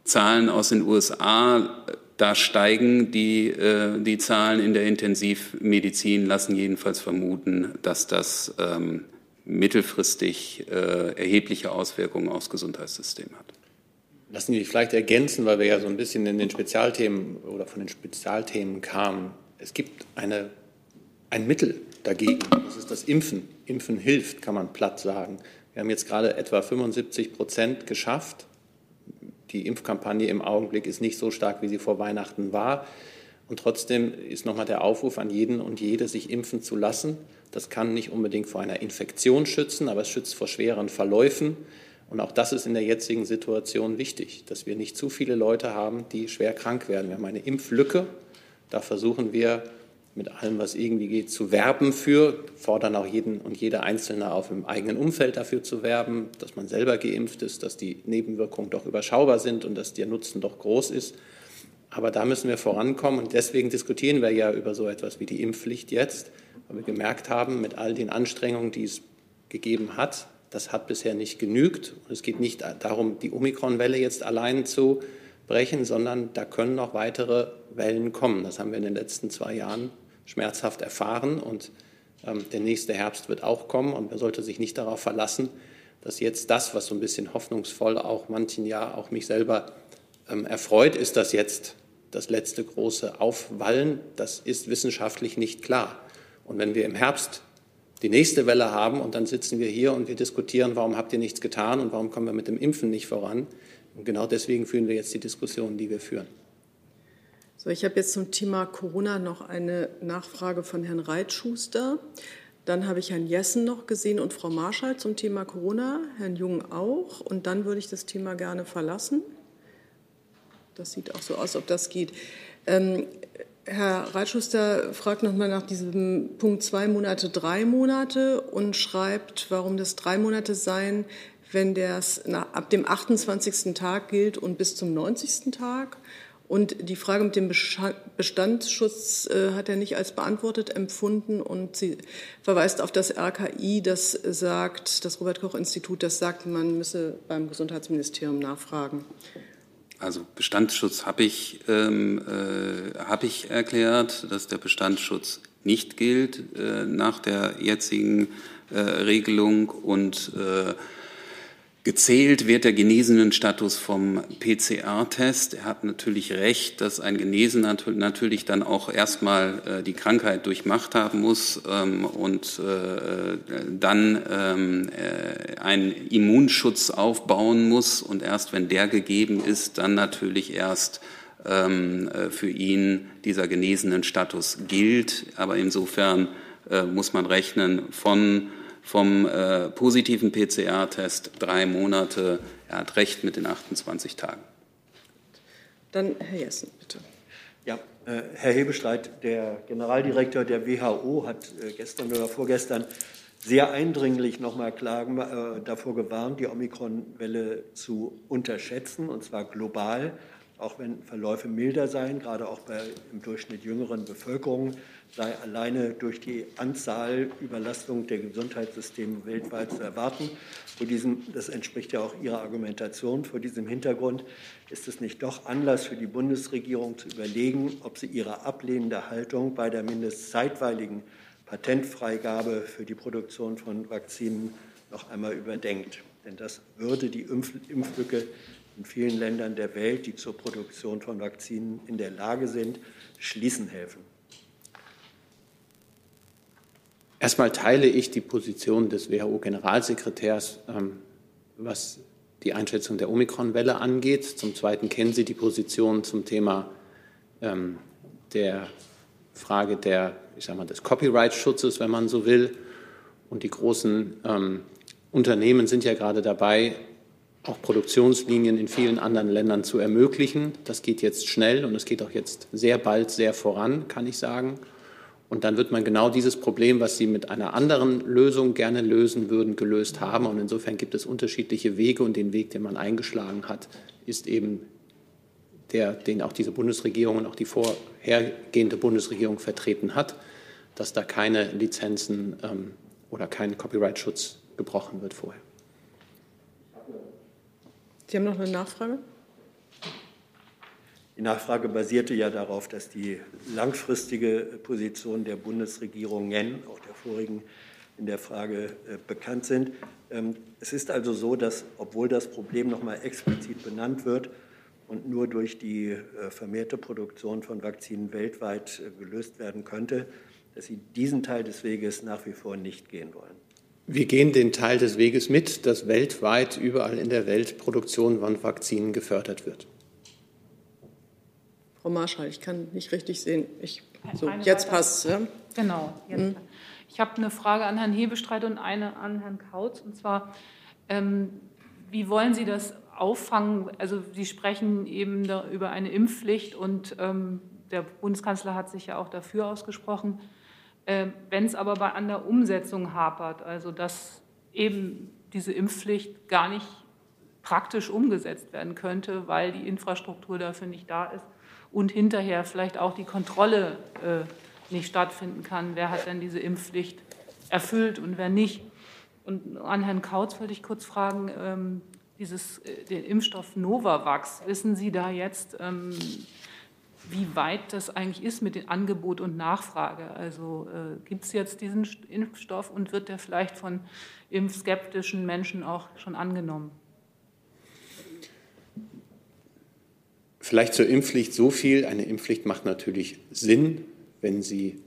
Zahlen aus den USA, da steigen die, äh, die Zahlen in der Intensivmedizin, lassen jedenfalls vermuten, dass das ähm, mittelfristig erhebliche Auswirkungen aufs Gesundheitssystem hat. Lassen Sie mich vielleicht ergänzen, weil wir ja so ein bisschen in den Spezialthemen oder von den Spezialthemen kamen. Es gibt eine, ein Mittel dagegen. Das ist das Impfen. Impfen hilft, kann man platt sagen. Wir haben jetzt gerade etwa 75 Prozent geschafft. Die Impfkampagne im Augenblick ist nicht so stark, wie sie vor Weihnachten war. Und trotzdem ist nochmal der Aufruf an jeden und jede, sich impfen zu lassen. Das kann nicht unbedingt vor einer Infektion schützen, aber es schützt vor schweren Verläufen. Und auch das ist in der jetzigen Situation wichtig, dass wir nicht zu viele Leute haben, die schwer krank werden. Wir haben eine Impflücke. Da versuchen wir mit allem, was irgendwie geht, zu werben für, fordern auch jeden und jede Einzelne auf, im eigenen Umfeld dafür zu werben, dass man selber geimpft ist, dass die Nebenwirkungen doch überschaubar sind und dass der Nutzen doch groß ist. Aber da müssen wir vorankommen und deswegen diskutieren wir ja über so etwas wie die Impfpflicht jetzt, weil wir gemerkt haben, mit all den Anstrengungen, die es gegeben hat, das hat bisher nicht genügt. Und es geht nicht darum, die Omikron-Welle jetzt allein zu brechen, sondern da können noch weitere Wellen kommen. Das haben wir in den letzten zwei Jahren schmerzhaft erfahren und ähm, der nächste Herbst wird auch kommen und man sollte sich nicht darauf verlassen, dass jetzt das, was so ein bisschen hoffnungsvoll auch manchen Jahr auch mich selber ähm, erfreut, ist, dass jetzt das letzte große Aufwallen, das ist wissenschaftlich nicht klar. Und wenn wir im Herbst die nächste Welle haben und dann sitzen wir hier und wir diskutieren, warum habt ihr nichts getan und warum kommen wir mit dem Impfen nicht voran. Und genau deswegen führen wir jetzt die Diskussionen, die wir führen. So, ich habe jetzt zum Thema Corona noch eine Nachfrage von Herrn Reitschuster. Dann habe ich Herrn Jessen noch gesehen und Frau Marschall zum Thema Corona, Herrn Jung auch. Und dann würde ich das Thema gerne verlassen. Das sieht auch so aus, ob das geht. Ähm, Herr Reitschuster fragt nochmal nach diesem Punkt zwei Monate, drei Monate und schreibt, warum das drei Monate seien, wenn das ab dem 28. Tag gilt und bis zum 90. Tag. Und die Frage mit dem Bestandsschutz äh, hat er nicht als beantwortet empfunden. Und sie verweist auf das RKI, das sagt, das Robert-Koch-Institut, das sagt, man müsse beim Gesundheitsministerium nachfragen. Also Bestandsschutz habe ich, ähm, äh, hab ich erklärt, dass der Bestandsschutz nicht gilt äh, nach der jetzigen äh, Regelung und äh, Gezählt wird der Genesenenstatus vom PCR-Test. Er hat natürlich recht, dass ein Genesener natürlich dann auch erstmal äh, die Krankheit durchmacht haben muss ähm, und äh, dann ähm, äh, einen Immunschutz aufbauen muss. Und erst wenn der gegeben ist, dann natürlich erst ähm, für ihn dieser Genesenenstatus gilt. Aber insofern äh, muss man rechnen von vom äh, positiven PCR-Test drei Monate. Er hat recht mit den 28 Tagen. Dann Herr Jessen, bitte. Ja, äh, Herr Hebestreit, der Generaldirektor der WHO hat äh, gestern oder vorgestern sehr eindringlich nochmal klagen, äh, davor gewarnt, die Omikron-Welle zu unterschätzen, und zwar global, auch wenn Verläufe milder seien, gerade auch bei im Durchschnitt jüngeren Bevölkerung, sei alleine durch die Anzahl Überlastung der Gesundheitssysteme weltweit zu erwarten. Vor diesem, das entspricht ja auch Ihrer Argumentation. Vor diesem Hintergrund ist es nicht doch Anlass für die Bundesregierung zu überlegen, ob sie ihre ablehnende Haltung bei der mindest zeitweiligen Patentfreigabe für die Produktion von Vakzinen noch einmal überdenkt. Denn das würde die Impflücke in vielen Ländern der Welt, die zur Produktion von Vakzinen in der Lage sind, schließen helfen. Erstmal teile ich die Position des WHO-Generalsekretärs, ähm, was die Einschätzung der Omikron-Welle angeht. Zum Zweiten kennen Sie die Position zum Thema ähm, der Frage der, ich sag mal, des Copyright-Schutzes, wenn man so will. Und die großen ähm, Unternehmen sind ja gerade dabei, auch Produktionslinien in vielen anderen Ländern zu ermöglichen. Das geht jetzt schnell und es geht auch jetzt sehr bald sehr voran, kann ich sagen. Und dann wird man genau dieses Problem, was Sie mit einer anderen Lösung gerne lösen würden, gelöst haben. Und insofern gibt es unterschiedliche Wege. Und den Weg, den man eingeschlagen hat, ist eben der, den auch diese Bundesregierung und auch die vorhergehende Bundesregierung vertreten hat, dass da keine Lizenzen ähm, oder kein Copyright-Schutz gebrochen wird vorher. Sie haben noch eine Nachfrage? Die Nachfrage basierte ja darauf, dass die langfristige Position der Bundesregierungen, auch der vorigen, in der Frage äh, bekannt sind. Ähm, es ist also so, dass, obwohl das Problem noch mal explizit benannt wird und nur durch die äh, vermehrte Produktion von Vakzinen weltweit äh, gelöst werden könnte, dass Sie diesen Teil des Weges nach wie vor nicht gehen wollen. Wir gehen den Teil des Weges mit, dass weltweit überall in der Welt Produktion von Vakzinen gefördert wird. Frau Marschall, ich kann nicht richtig sehen. Ich, so, jetzt passt ja? Genau. Jetzt. Hm. Ich habe eine Frage an Herrn Hebestreit und eine an Herrn Kautz. Und zwar, ähm, wie wollen Sie das auffangen? Also Sie sprechen eben über eine Impfpflicht und ähm, der Bundeskanzler hat sich ja auch dafür ausgesprochen. Äh, Wenn es aber an der Umsetzung hapert, also dass eben diese Impfpflicht gar nicht praktisch umgesetzt werden könnte, weil die Infrastruktur dafür nicht da ist, und hinterher vielleicht auch die Kontrolle äh, nicht stattfinden kann. Wer hat denn diese Impfpflicht erfüllt und wer nicht? Und an Herrn Kautz wollte ich kurz fragen, ähm, dieses, äh, den Impfstoff Novavax, wissen Sie da jetzt, ähm, wie weit das eigentlich ist mit dem Angebot und Nachfrage? Also äh, gibt es jetzt diesen Impfstoff und wird der vielleicht von impfskeptischen Menschen auch schon angenommen? Vielleicht zur Impfpflicht so viel. Eine Impfpflicht macht natürlich Sinn, wenn sie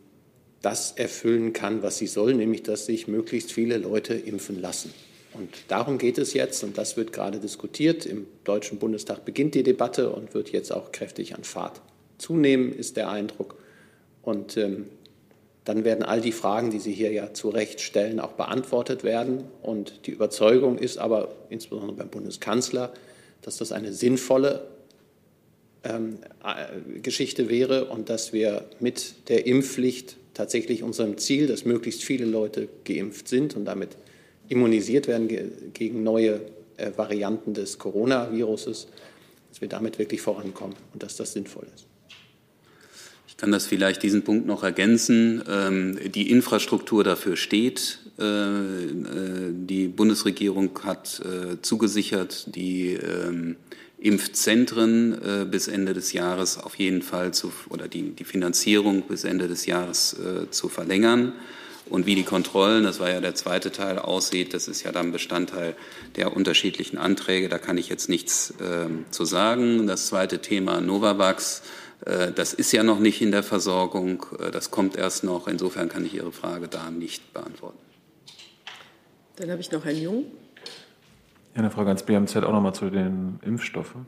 das erfüllen kann, was sie soll, nämlich dass sich möglichst viele Leute impfen lassen. Und darum geht es jetzt und das wird gerade diskutiert. Im Deutschen Bundestag beginnt die Debatte und wird jetzt auch kräftig an Fahrt zunehmen, ist der Eindruck. Und ähm, dann werden all die Fragen, die Sie hier ja zu Recht stellen, auch beantwortet werden. Und die Überzeugung ist aber insbesondere beim Bundeskanzler, dass das eine sinnvolle ähm, äh, Geschichte wäre und dass wir mit der Impfpflicht tatsächlich unserem Ziel, dass möglichst viele Leute geimpft sind und damit immunisiert werden gegen neue äh, Varianten des Coronaviruses, dass wir damit wirklich vorankommen und dass das sinnvoll ist. Ich kann das vielleicht diesen Punkt noch ergänzen. Ähm, die Infrastruktur dafür steht. Äh, die Bundesregierung hat zugesichert, die ähm, Impfzentren äh, bis Ende des Jahres auf jeden Fall zu, oder die, die Finanzierung bis Ende des Jahres äh, zu verlängern. Und wie die Kontrollen, das war ja der zweite Teil, aussieht, das ist ja dann Bestandteil der unterschiedlichen Anträge. Da kann ich jetzt nichts äh, zu sagen. Das zweite Thema Novavax, äh, das ist ja noch nicht in der Versorgung. Äh, das kommt erst noch. Insofern kann ich Ihre Frage da nicht beantworten. Dann habe ich noch Herrn Jung. Ja, eine Frage ans BMZ auch nochmal zu den Impfstoffen.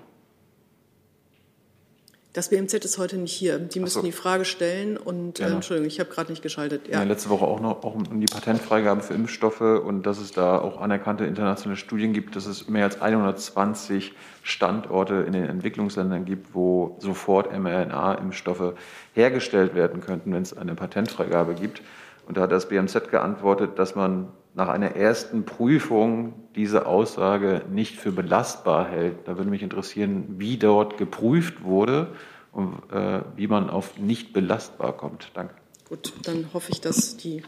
Das BMZ ist heute nicht hier. Die müssen so. die Frage stellen. Und äh, Entschuldigung, ich habe gerade nicht geschaltet. Ja. ja. letzte Woche auch noch auch um die Patentfreigabe für Impfstoffe und dass es da auch anerkannte internationale Studien gibt, dass es mehr als 120 Standorte in den Entwicklungsländern gibt, wo sofort mRNA-Impfstoffe hergestellt werden könnten, wenn es eine Patentfreigabe gibt. Und da hat das BMZ geantwortet, dass man nach einer ersten Prüfung diese Aussage nicht für belastbar hält. Da würde mich interessieren, wie dort geprüft wurde und äh, wie man auf nicht belastbar kommt. Danke. Gut, dann hoffe ich, dass die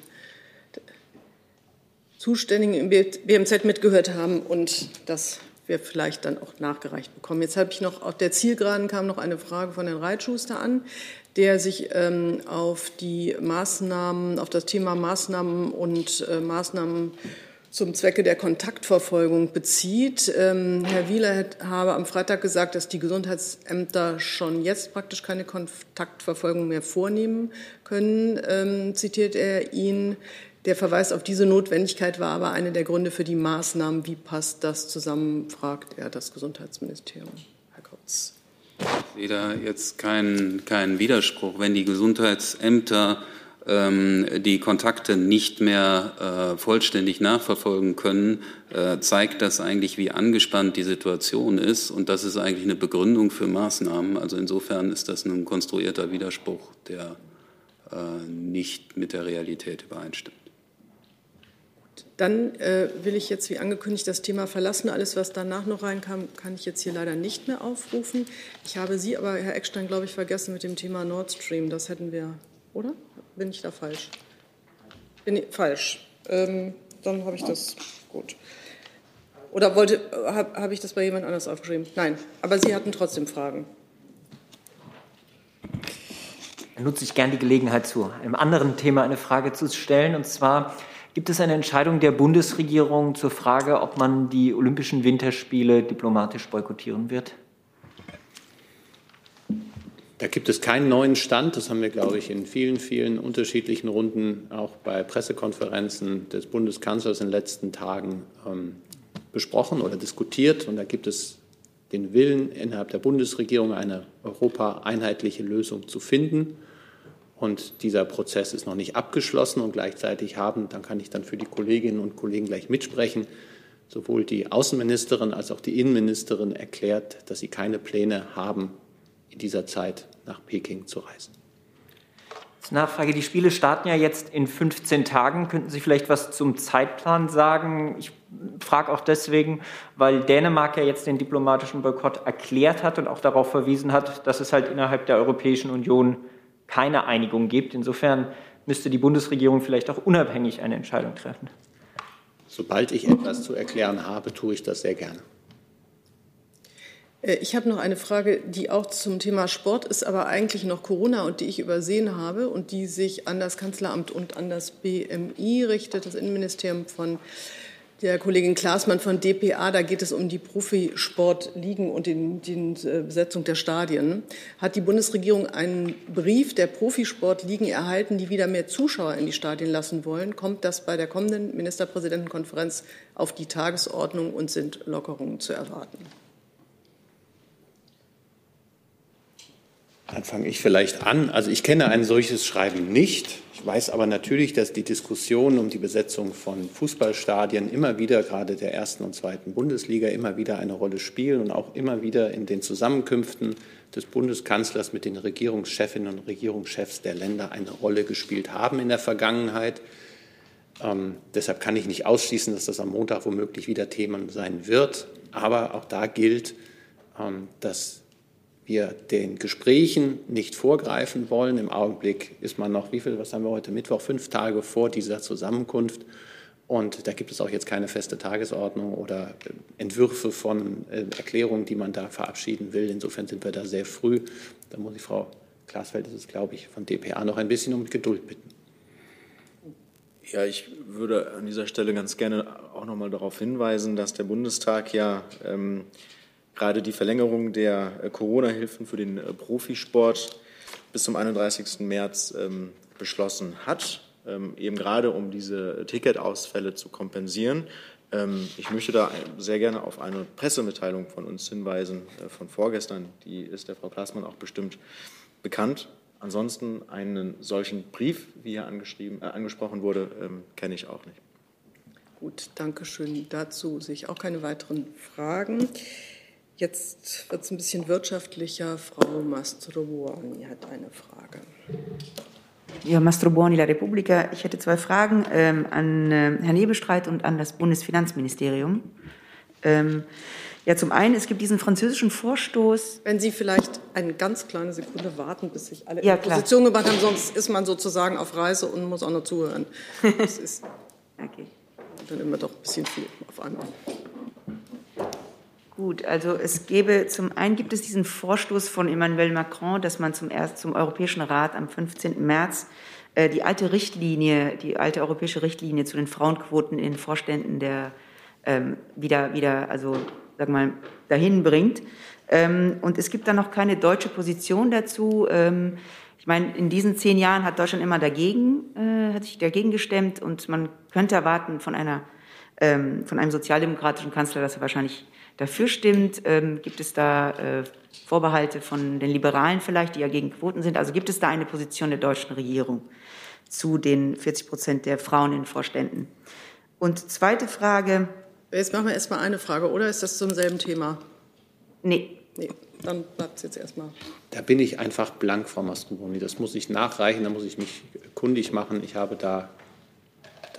Zuständigen im BMZ mitgehört haben und dass wir vielleicht dann auch nachgereicht bekommen. Jetzt habe ich noch auf der Zielgeraden kam noch eine Frage von Herrn Reitschuster an, der sich ähm, auf die Maßnahmen, auf das Thema Maßnahmen und äh, Maßnahmen zum Zwecke der Kontaktverfolgung bezieht. Ähm, Herr Wieler habe am Freitag gesagt, dass die Gesundheitsämter schon jetzt praktisch keine Kontaktverfolgung mehr vornehmen können, ähm, zitiert er ihn. Der Verweis auf diese Notwendigkeit war aber einer der Gründe für die Maßnahmen. Wie passt das zusammen, fragt er das Gesundheitsministerium. Herr Kotz. Ich sehe da jetzt keinen, keinen Widerspruch. Wenn die Gesundheitsämter ähm, die Kontakte nicht mehr äh, vollständig nachverfolgen können, äh, zeigt das eigentlich, wie angespannt die Situation ist. Und das ist eigentlich eine Begründung für Maßnahmen. Also insofern ist das ein konstruierter Widerspruch, der äh, nicht mit der Realität übereinstimmt. Dann äh, will ich jetzt, wie angekündigt, das Thema verlassen. Alles, was danach noch reinkam, kann ich jetzt hier leider nicht mehr aufrufen. Ich habe Sie aber, Herr Eckstein, glaube ich, vergessen mit dem Thema Nord Stream. Das hätten wir, oder? Bin ich da falsch? Bin ich falsch? Ähm, dann habe ich das gut. Oder wollte, habe hab ich das bei jemand anders aufgeschrieben? Nein, aber Sie hatten trotzdem Fragen. Dann nutze ich gerne die Gelegenheit, zu einem anderen Thema eine Frage zu stellen. Und zwar Gibt es eine Entscheidung der Bundesregierung zur Frage, ob man die Olympischen Winterspiele diplomatisch boykottieren wird? Da gibt es keinen neuen Stand. Das haben wir, glaube ich, in vielen, vielen unterschiedlichen Runden, auch bei Pressekonferenzen des Bundeskanzlers in den letzten Tagen ähm, besprochen oder diskutiert. Und da gibt es den Willen innerhalb der Bundesregierung, eine europaeinheitliche Lösung zu finden. Und dieser Prozess ist noch nicht abgeschlossen und gleichzeitig haben, dann kann ich dann für die Kolleginnen und Kollegen gleich mitsprechen, sowohl die Außenministerin als auch die Innenministerin erklärt, dass sie keine Pläne haben, in dieser Zeit nach Peking zu reisen. Nachfrage, die Spiele starten ja jetzt in 15 Tagen. Könnten Sie vielleicht was zum Zeitplan sagen? Ich frage auch deswegen, weil Dänemark ja jetzt den diplomatischen Boykott erklärt hat und auch darauf verwiesen hat, dass es halt innerhalb der Europäischen Union keine Einigung gibt. Insofern müsste die Bundesregierung vielleicht auch unabhängig eine Entscheidung treffen. Sobald ich etwas zu erklären habe, tue ich das sehr gerne. Äh, ich habe noch eine Frage, die auch zum Thema Sport ist, aber eigentlich noch Corona und die ich übersehen habe und die sich an das Kanzleramt und an das BMI richtet, das Innenministerium von der Kollegin Klaasmann von dpa, da geht es um die Profisportligen und die, die äh, Besetzung der Stadien. Hat die Bundesregierung einen Brief der Profisportligen erhalten, die wieder mehr Zuschauer in die Stadien lassen wollen? Kommt das bei der kommenden Ministerpräsidentenkonferenz auf die Tagesordnung und sind Lockerungen zu erwarten? Dann fange ich vielleicht an. Also ich kenne ein solches Schreiben nicht. Ich weiß aber natürlich, dass die Diskussion um die Besetzung von Fußballstadien immer wieder, gerade der ersten und zweiten Bundesliga, immer wieder eine Rolle spielen und auch immer wieder in den Zusammenkünften des Bundeskanzlers mit den Regierungschefinnen und Regierungschefs der Länder eine Rolle gespielt haben in der Vergangenheit. Ähm, deshalb kann ich nicht ausschließen, dass das am Montag womöglich wieder Thema sein wird. Aber auch da gilt, ähm, dass wir den Gesprächen nicht vorgreifen wollen. Im Augenblick ist man noch, wie viel, was haben wir heute Mittwoch, fünf Tage vor dieser Zusammenkunft. Und da gibt es auch jetzt keine feste Tagesordnung oder Entwürfe von äh, Erklärungen, die man da verabschieden will. Insofern sind wir da sehr früh. Da muss ich Frau Glasfeld, das ist, glaube ich, von dpa noch ein bisschen um Geduld bitten. Ja, ich würde an dieser Stelle ganz gerne auch noch mal darauf hinweisen, dass der Bundestag ja ähm, gerade die Verlängerung der äh, Corona-Hilfen für den äh, Profisport bis zum 31. März ähm, beschlossen hat, ähm, eben gerade um diese Ticketausfälle zu kompensieren. Ähm, ich möchte da sehr gerne auf eine Pressemitteilung von uns hinweisen, äh, von vorgestern. Die ist der Frau Klaßmann auch bestimmt bekannt. Ansonsten einen solchen Brief, wie hier äh, angesprochen wurde, ähm, kenne ich auch nicht. Gut, danke schön dazu. Sehe ich auch keine weiteren Fragen. Jetzt wird es ein bisschen wirtschaftlicher. Frau Mastrobuoni hat eine Frage. Ja, Mastro Buoni, La Repubblica. Ich hätte zwei Fragen ähm, an äh, Herrn Nebelstreit und an das Bundesfinanzministerium. Ähm, ja, zum einen, es gibt diesen französischen Vorstoß. Wenn Sie vielleicht eine ganz kleine Sekunde warten, bis sich alle ja, in Position gemacht haben, sonst ist man sozusagen auf Reise und muss auch noch zuhören. [laughs] Das ist okay. dann immer doch ein bisschen viel auf einmal. Gut, also es gäbe zum einen gibt es diesen Vorstoß von Emmanuel Macron, dass man zum erst zum Europäischen Rat am 15. März äh, die alte Richtlinie, die alte europäische Richtlinie zu den Frauenquoten in den Vorständen der ähm, wieder wieder also wir mal dahin bringt. Ähm, und es gibt da noch keine deutsche Position dazu. Ähm, ich meine, in diesen zehn Jahren hat Deutschland immer dagegen, äh, hat sich dagegen gestemmt und man könnte erwarten von einer ähm, von einem sozialdemokratischen Kanzler, dass er wahrscheinlich dafür stimmt? Ähm, gibt es da äh, Vorbehalte von den Liberalen vielleicht, die ja gegen Quoten sind? Also gibt es da eine Position der deutschen Regierung zu den 40 Prozent der Frauen in Vorständen? Und zweite Frage. Jetzt machen wir erstmal eine Frage, oder ist das zum selben Thema? Nee. Nee, dann bleibt es jetzt erstmal. Da bin ich einfach blank, Frau Mastrobuoni. Das muss ich nachreichen, da muss ich mich kundig machen. Ich habe da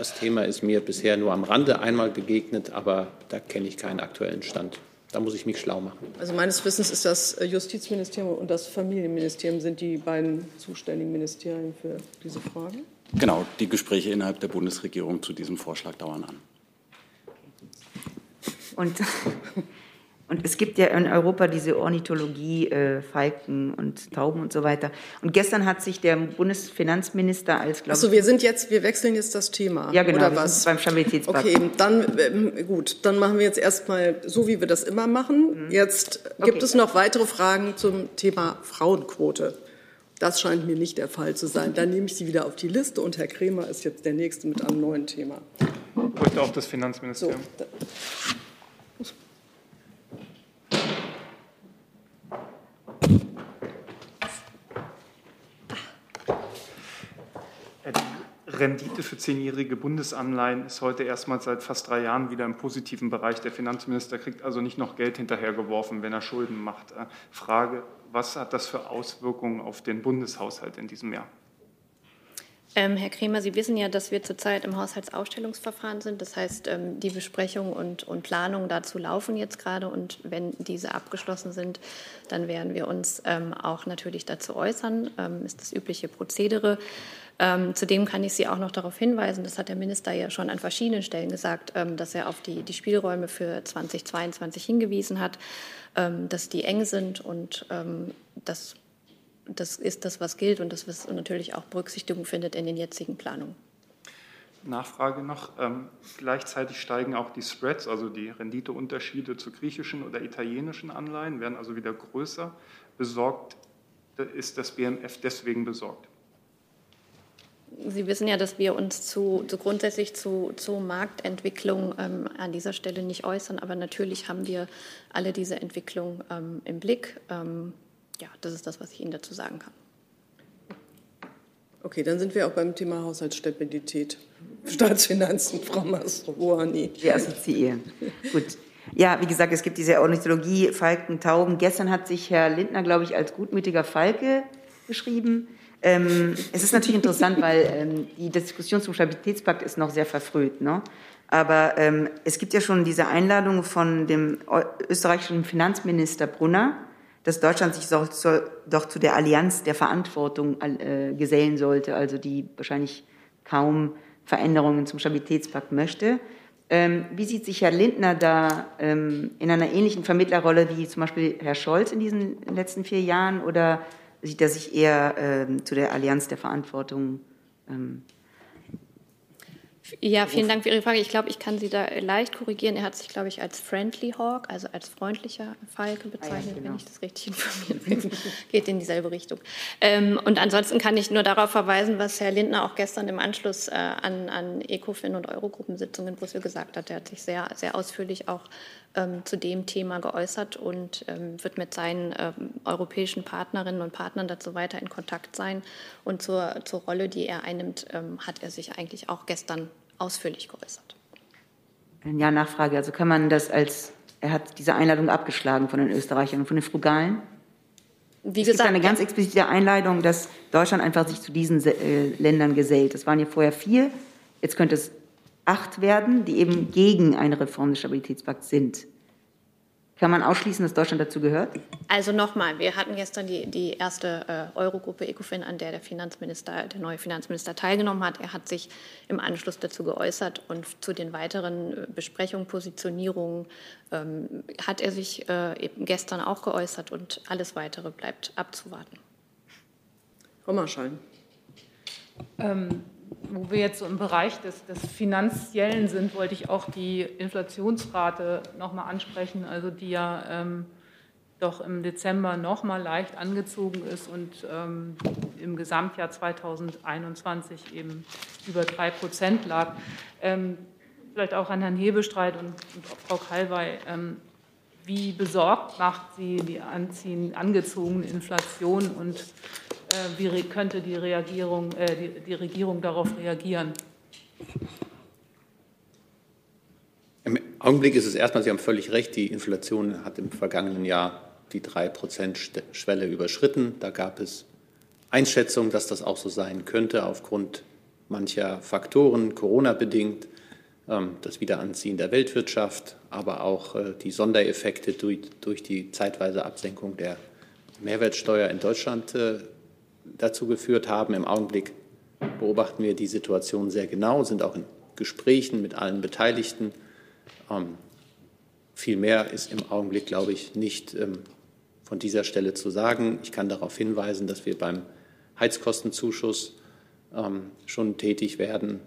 das Thema ist mir bisher nur am Rande einmal begegnet, aber da kenne ich keinen aktuellen Stand. Da muss ich mich schlau machen. Also meines Wissens ist das Justizministerium und das Familienministerium sind die beiden zuständigen Ministerien für diese Frage. Genau, die Gespräche innerhalb der Bundesregierung zu diesem Vorschlag dauern an. Und und es gibt ja in Europa diese Ornithologie, äh, Falken und Tauben und so weiter. Und gestern hat sich der Bundesfinanzminister als, glaube Achso, wir sind jetzt, wir wechseln jetzt das Thema. Ja, genau. Oder was? Beim Stabilitätspakt. Okay, dann, ähm, gut, dann machen wir jetzt erstmal so, wie wir das immer machen. Mhm. Jetzt gibt okay. es noch weitere Fragen zum Thema Frauenquote. Das scheint mir nicht der Fall zu sein. Dann nehme ich Sie wieder auf die Liste und Herr Kremer ist jetzt der Nächste mit einem neuen Thema. Heute auch das Finanzministerium. So, Rendite für zehnjährige Bundesanleihen ist heute erstmals seit fast drei Jahren wieder im positiven Bereich. Der Finanzminister kriegt also nicht noch Geld hinterhergeworfen, wenn er Schulden macht. Äh, Frage, was hat das für Auswirkungen auf den Bundeshaushalt in diesem Jahr? Ähm, Herr Kremer, Sie wissen ja, dass wir zurzeit im Haushaltsausstellungsverfahren sind. Das heißt, ähm, die Besprechungen und, und Planungen dazu laufen jetzt gerade. Und wenn diese abgeschlossen sind, dann werden wir uns ähm, auch natürlich dazu äußern. Ähm, ist das übliche Prozedere. Ähm, zudem kann ich Sie auch noch darauf hinweisen, das hat der Minister ja schon an verschiedenen Stellen gesagt, ähm, dass er auf die, die Spielräume für 2022 hingewiesen hat, ähm, dass die eng sind und ähm, das, das ist das, was gilt und das, was natürlich auch Berücksichtigung findet in den jetzigen Planungen. Nachfrage noch. Ähm, gleichzeitig steigen auch die Spreads, also die Renditeunterschiede zu griechischen oder italienischen Anleihen, werden also wieder größer. Besorgt ist das BMF deswegen besorgt? Sie wissen ja, dass wir uns zu, zu grundsätzlich zu, zu Marktentwicklung ähm, an dieser Stelle nicht äußern, aber natürlich haben wir alle diese Entwicklung ähm, im Blick. Ähm, ja, das ist das, was ich Ihnen dazu sagen kann. Okay, dann sind wir auch beim Thema Haushaltsstabilität, Staatsfinanzen, Frau Mastrobuani. Wir assoziieren. Gut. Ja, wie gesagt, es gibt diese Ornithologie, Falken, Tauben. Gestern hat sich Herr Lindner, glaube ich, als gutmütiger Falke beschrieben. Ähm, es ist natürlich interessant, weil ähm, die Diskussion zum Stabilitätspakt ist noch sehr verfrüht. Ne? Aber ähm, es gibt ja schon diese Einladung von dem österreichischen Finanzminister Brunner, dass Deutschland sich so, doch zu der Allianz der Verantwortung äh, gesellen sollte, also die wahrscheinlich kaum Veränderungen zum Stabilitätspakt möchte. Ähm, wie sieht sich Herr Lindner da ähm, in einer ähnlichen Vermittlerrolle wie zum Beispiel Herr Scholz in diesen letzten vier Jahren oder sieht er sich eher ähm, zu der Allianz der Verantwortung ähm, ja, vielen Dank für Ihre Frage. Ich glaube, ich kann Sie da leicht korrigieren. Er hat sich, glaube ich, als Friendly Hawk, also als freundlicher Falke bezeichnet, ah, ja, genau. wenn ich das richtig [laughs] informiert bin. Geht in dieselbe Richtung. Ähm, und ansonsten kann ich nur darauf verweisen, was Herr Lindner auch gestern im Anschluss äh, an, an ECOFIN und Eurogruppensitzungen in Brüssel gesagt hat. Er hat sich sehr, sehr ausführlich auch ähm, zu dem Thema geäußert und ähm, wird mit seinen ähm, europäischen Partnerinnen und Partnern dazu weiter in Kontakt sein. Und zur, zur Rolle, die er einnimmt, ähm, hat er sich eigentlich auch gestern ausführlich geäußert. Ja, Nachfrage. Also kann man das als, er hat diese Einladung abgeschlagen von den Österreichern und von den Frugalen? Wie es gesagt, gibt eine ganz explizite Einleitung, dass Deutschland einfach sich zu diesen äh, Ländern gesellt. Es waren ja vorher vier, jetzt könnte es acht werden, die eben gegen eine Reform des Stabilitätspakts sind. Kann man ausschließen, dass Deutschland dazu gehört? Also nochmal, wir hatten gestern die, die erste äh, Eurogruppe ECOFIN, an der der Finanzminister, der neue Finanzminister teilgenommen hat. Er hat sich im Anschluss dazu geäußert und zu den weiteren äh, Besprechungen, Positionierungen ähm, hat er sich äh, eben gestern auch geäußert und alles weitere bleibt abzuwarten. Frau Marschall. Ähm, wo wir jetzt so im Bereich des, des Finanziellen sind, wollte ich auch die Inflationsrate noch mal ansprechen, also die ja ähm, doch im Dezember noch mal leicht angezogen ist und ähm, im Gesamtjahr 2021 eben über drei Prozent lag. Ähm, vielleicht auch an Herrn Hebestreit und, und Frau Kalwey. Ähm, wie besorgt macht sie die anziehen, angezogene Inflation und wie könnte die, Reagierung, äh, die, die Regierung darauf reagieren? Im Augenblick ist es erstmal, Sie haben völlig recht, die Inflation hat im vergangenen Jahr die 3-Prozent-Schwelle überschritten. Da gab es Einschätzungen, dass das auch so sein könnte aufgrund mancher Faktoren, Corona-bedingt, ähm, das Wiederanziehen der Weltwirtschaft, aber auch äh, die Sondereffekte durch die zeitweise Absenkung der Mehrwertsteuer in Deutschland dazu geführt haben. Im Augenblick beobachten wir die Situation sehr genau, sind auch in Gesprächen mit allen Beteiligten. Ähm, viel mehr ist im Augenblick, glaube ich, nicht ähm, von dieser Stelle zu sagen. Ich kann darauf hinweisen, dass wir beim Heizkostenzuschuss ähm, schon tätig werden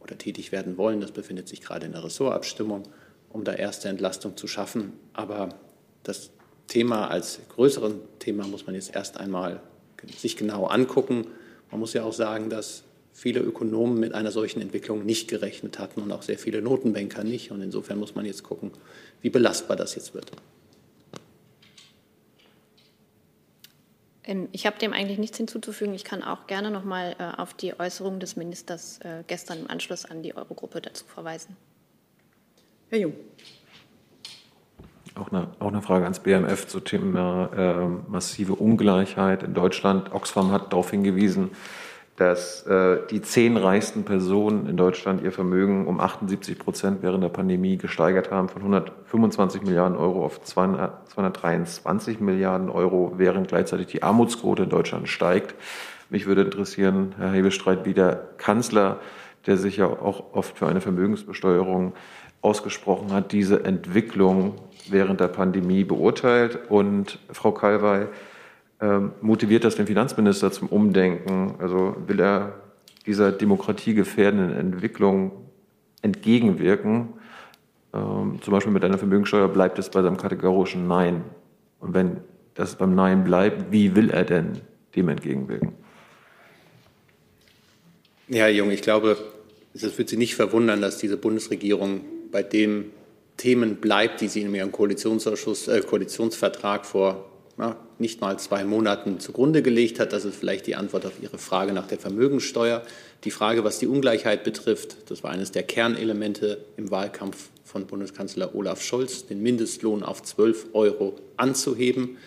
oder tätig werden wollen. Das befindet sich gerade in der Ressortabstimmung, um da erste Entlastung zu schaffen. Aber das Thema als größeren Thema muss man jetzt erst einmal sich genau angucken. Man muss ja auch sagen, dass viele Ökonomen mit einer solchen Entwicklung nicht gerechnet hatten und auch sehr viele Notenbanker nicht. Und insofern muss man jetzt gucken, wie belastbar das jetzt wird. Ähm, ich habe dem eigentlich nichts hinzuzufügen. Ich kann auch gerne noch mal äh, auf die Äußerung des Ministers äh, gestern im Anschluss an die Eurogruppe dazu verweisen. Herr Jung. Auch eine, auch eine Frage ans BMF zum Thema äh, massive Ungleichheit in Deutschland. Oxfam hat darauf hingewiesen, dass äh, die zehn reichsten Personen in Deutschland ihr Vermögen um 78 Prozent während der Pandemie gesteigert haben, von 125 Milliarden Euro auf 200, 223 Milliarden Euro, während gleichzeitig die Armutsquote in Deutschland steigt. Mich würde interessieren, Herr Hebestreit, wie der Kanzler, der sich ja auch oft für eine Vermögensbesteuerung ausgesprochen hat, diese Entwicklung während der Pandemie beurteilt. Und Frau Kalwey, ähm, motiviert das den Finanzminister zum Umdenken? Also will er dieser demokratiegefährdenden Entwicklung entgegenwirken? Ähm, zum Beispiel mit einer Vermögensteuer bleibt es bei seinem kategorischen Nein. Und wenn das beim Nein bleibt, wie will er denn dem entgegenwirken? Ja, Herr Jung, ich glaube, es wird Sie nicht verwundern, dass diese Bundesregierung bei dem Themen bleibt, die sie in ihrem Koalitionsausschuss, äh, Koalitionsvertrag vor ja, nicht mal zwei Monaten zugrunde gelegt hat. Das ist vielleicht die Antwort auf Ihre Frage nach der Vermögensteuer. Die Frage, was die Ungleichheit betrifft, das war eines der Kernelemente im Wahlkampf von Bundeskanzler Olaf Scholz, den Mindestlohn auf 12 Euro anzuheben.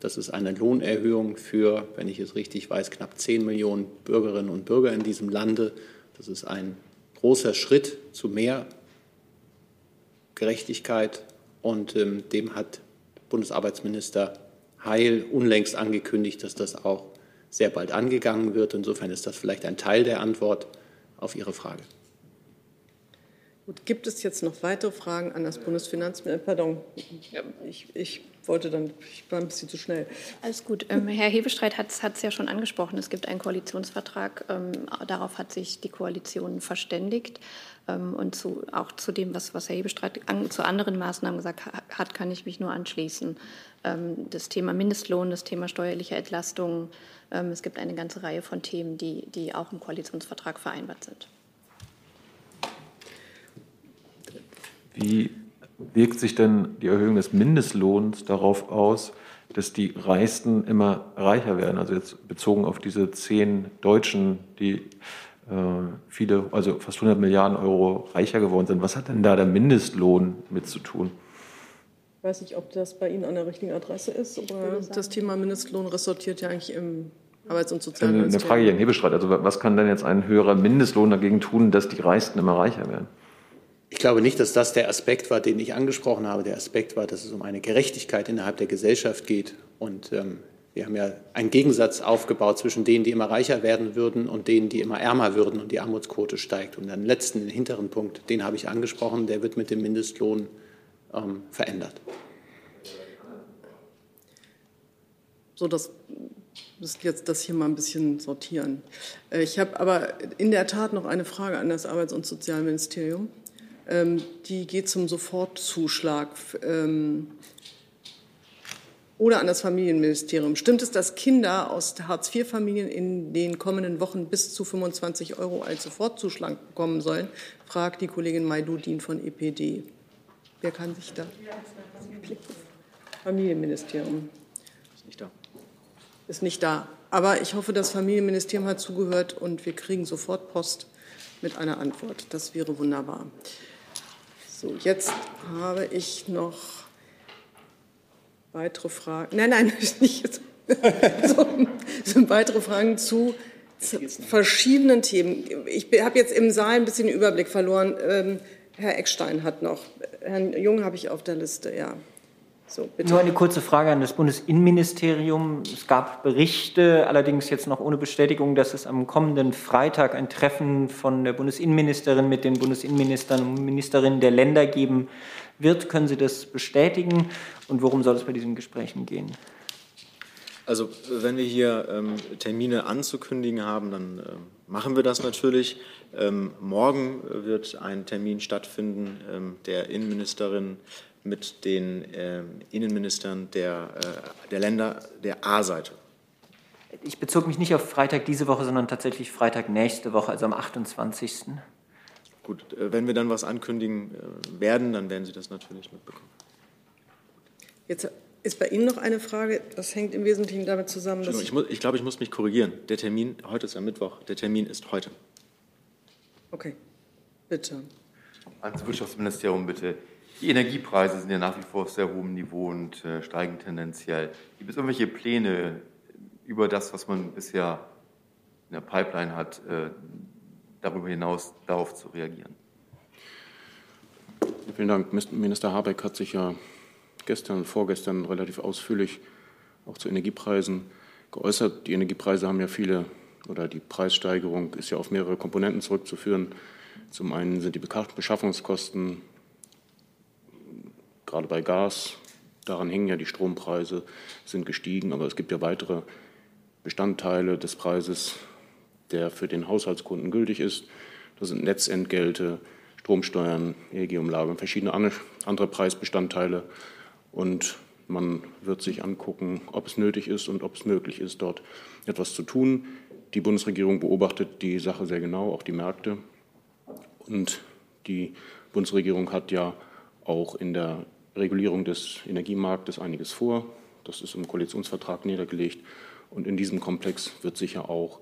Das ist eine Lohnerhöhung für, wenn ich es richtig weiß, knapp 10 Millionen Bürgerinnen und Bürger in diesem Lande. Das ist ein großer Schritt zu mehr Gerechtigkeit. Und ähm, dem hat Bundesarbeitsminister Heil unlängst angekündigt, dass das auch sehr bald angegangen wird. Insofern ist das vielleicht ein Teil der Antwort auf Ihre Frage. Gut, gibt es jetzt noch weitere Fragen an das Bundesfinanzministerium? Pardon, ich, ich wollte dann, ich war ein bisschen zu schnell. Alles gut. Ähm, Herr Hebestreit hat es ja schon angesprochen. Es gibt einen Koalitionsvertrag. Ähm, darauf hat sich die Koalition verständigt. Ähm, und zu, auch zu dem, was, was Herr Hebestreit an, zu anderen Maßnahmen gesagt hat, kann ich mich nur anschließen. Ähm, das Thema Mindestlohn, das Thema steuerliche Entlastung. Ähm, es gibt eine ganze Reihe von Themen, die, die auch im Koalitionsvertrag vereinbart sind. Wie wirkt sich denn die Erhöhung des Mindestlohns darauf aus, dass die Reichsten immer reicher werden? Also jetzt bezogen auf diese zehn Deutschen, die viele, also fast 100 Milliarden Euro reicher geworden sind. Was hat denn da der Mindestlohn mit zu tun? Ich weiß nicht, ob das bei Ihnen an der richtigen Adresse ist, das Thema Mindestlohn ressortiert ja eigentlich im Arbeits- und Sozialministerium. Eine Frage hier in Hebestreit. Also was kann denn jetzt ein höherer Mindestlohn dagegen tun, dass die Reichsten immer reicher werden? Ich glaube nicht, dass das der Aspekt war, den ich angesprochen habe. Der Aspekt war, dass es um eine Gerechtigkeit innerhalb der Gesellschaft geht. Und ähm, wir haben ja einen Gegensatz aufgebaut zwischen denen, die immer reicher werden würden und denen, die immer ärmer würden und die Armutsquote steigt. Und den letzten, den hinteren Punkt, den habe ich angesprochen, der wird mit dem Mindestlohn ähm, verändert. So, das müssen jetzt das hier mal ein bisschen sortieren. Äh, ich habe aber in der Tat noch eine Frage an das Arbeits- und Sozialministerium. Ähm, die geht zum Sofortzuschlag ähm, oder an das Familienministerium. Stimmt es, dass Kinder aus Hartz-IV-Familien in den kommenden Wochen bis zu 25 Euro als Sofortzuschlag bekommen sollen? fragt die Kollegin Maidudin von EPD. Wer kann sich da? Familienministerium. Ist nicht da. Ist nicht da. Aber ich hoffe, das Familienministerium hat zugehört und wir kriegen sofort Post mit einer Antwort. Das wäre wunderbar. So, jetzt habe ich noch weitere Fragen. Nein, nein, [laughs] nicht. so, sind weitere Fragen zu verschiedenen Themen. Ich habe jetzt im Saal ein bisschen den Überblick verloren. Ähm, Herr Eckstein hat noch. Herrn Jung habe ich auf der Liste, ja. So, Nur eine kurze Frage an das Bundesinnenministerium. Es gab Berichte, allerdings jetzt noch ohne Bestätigung, dass es am kommenden Freitag ein Treffen von der Bundesinnenministerin mit den Bundesinnenministern und Ministerinnen der Länder geben wird. Können Sie das bestätigen? Und worum soll es bei diesen Gesprächen gehen? Also wenn wir hier ähm, Termine anzukündigen haben, dann äh, machen wir das natürlich. Ähm, morgen wird ein Termin stattfinden ähm, der Innenministerin mit den äh, Innenministern der, äh, der Länder der A-Seite. Ich bezog mich nicht auf Freitag diese Woche, sondern tatsächlich Freitag nächste Woche, also am 28. Gut, äh, wenn wir dann was ankündigen äh, werden, dann werden Sie das natürlich mitbekommen. Jetzt ist bei Ihnen noch eine Frage, das hängt im Wesentlichen damit zusammen, dass. Ich, muss, ich glaube, ich muss mich korrigieren. Der Termin, heute ist ja Mittwoch, der Termin ist heute. Okay, bitte. Ans Wirtschaftsministerium bitte. Die Energiepreise sind ja nach wie vor auf sehr hohem Niveau und äh, steigen tendenziell. Gibt es irgendwelche Pläne über das, was man bisher in der Pipeline hat, äh, darüber hinaus darauf zu reagieren? Vielen Dank. Minister Habeck hat sich ja gestern und vorgestern relativ ausführlich auch zu Energiepreisen geäußert. Die Energiepreise haben ja viele oder die Preissteigerung ist ja auf mehrere Komponenten zurückzuführen. Zum einen sind die Beschaffungskosten gerade bei Gas, daran hängen ja die Strompreise, sind gestiegen, aber es gibt ja weitere Bestandteile des Preises, der für den Haushaltskunden gültig ist. Das sind Netzentgelte, Stromsteuern, EEG-Umlage und verschiedene andere Preisbestandteile. Und man wird sich angucken, ob es nötig ist und ob es möglich ist, dort etwas zu tun. Die Bundesregierung beobachtet die Sache sehr genau, auch die Märkte. Und die Bundesregierung hat ja auch in der Regulierung des Energiemarktes einiges vor. Das ist im Koalitionsvertrag niedergelegt. Und in diesem Komplex wird sicher auch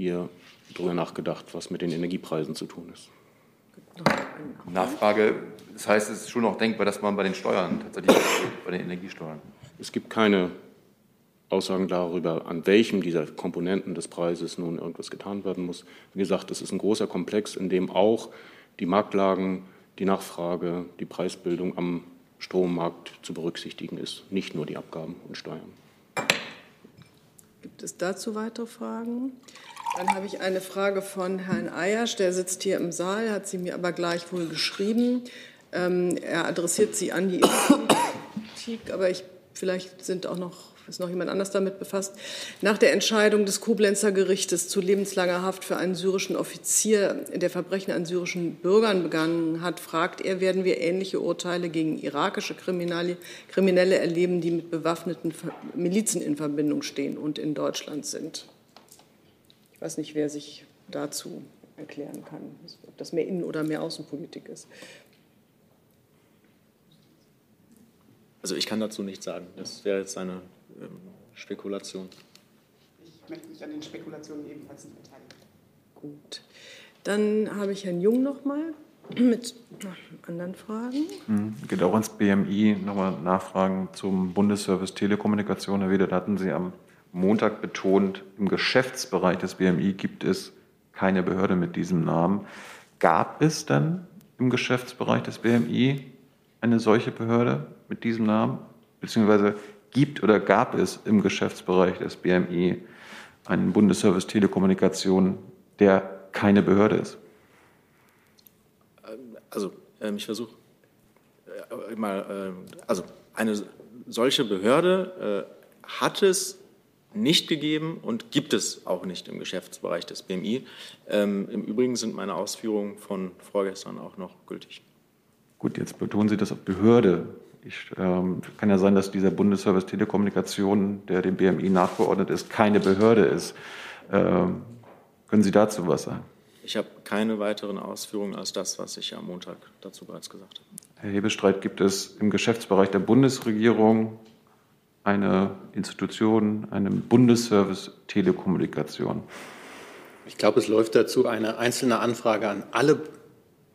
hier darüber nachgedacht, was mit den Energiepreisen zu tun ist. Nachfrage, das heißt, es ist schon auch denkbar, dass man bei den Steuern tatsächlich [coughs] bei den Energiesteuern. Es gibt keine Aussagen darüber, an welchem dieser Komponenten des Preises nun irgendwas getan werden muss. Wie gesagt, es ist ein großer Komplex, in dem auch die Marktlagen, die Nachfrage, die Preisbildung am Strommarkt zu berücksichtigen ist, nicht nur die Abgaben und Steuern. Gibt es dazu weitere Fragen? Dann habe ich eine Frage von Herrn Eiersch, der sitzt hier im Saal, hat sie mir aber gleichwohl geschrieben. Ähm, er adressiert sie an die [coughs] Politik, aber ich, vielleicht sind auch noch ist noch jemand anders damit befasst. Nach der Entscheidung des Koblenzer Gerichtes zu lebenslanger Haft für einen syrischen Offizier, der Verbrechen an syrischen Bürgern begangen hat, fragt er, werden wir ähnliche Urteile gegen irakische Kriminelle, Kriminelle erleben, die mit bewaffneten Milizen in Verbindung stehen und in Deutschland sind? Ich weiß nicht, wer sich dazu erklären kann, ob das mehr Innen- oder mehr Außenpolitik ist. Also ich kann dazu nichts sagen. Das wäre jetzt eine Spekulation. Ich möchte mich an den Spekulationen ebenfalls nicht beteiligen. Gut. Dann habe ich Herrn Jung noch mal. mit anderen Fragen. Hm, geht auch ans BMI. Nochmal Nachfragen zum Bundesservice Telekommunikation. Herr Weder, da hatten Sie am Montag betont, im Geschäftsbereich des BMI gibt es keine Behörde mit diesem Namen. Gab es dann im Geschäftsbereich des BMI eine solche Behörde mit diesem Namen? Beziehungsweise gibt oder gab es im Geschäftsbereich des BMI einen Bundesservice Telekommunikation, der keine Behörde ist? Also, ähm, ich versuche äh, mal, äh, also eine solche Behörde äh, hat es nicht gegeben und gibt es auch nicht im Geschäftsbereich des BMI. Ähm, Im Übrigen sind meine Ausführungen von vorgestern auch noch gültig. Gut, jetzt betonen Sie das auf Behörde. Ich, ähm, kann ja sein, dass dieser Bundesservice Telekommunikation, der dem BMI nachgeordnet ist, keine Behörde ist. Ähm, können Sie dazu was sagen? Ich habe keine weiteren Ausführungen als das, was ich am Montag dazu bereits gesagt habe. Herr Hebestreit, gibt es im Geschäftsbereich der Bundesregierung eine Institution, einen Bundesservice Telekommunikation? Ich glaube, es läuft dazu eine einzelne Anfrage an alle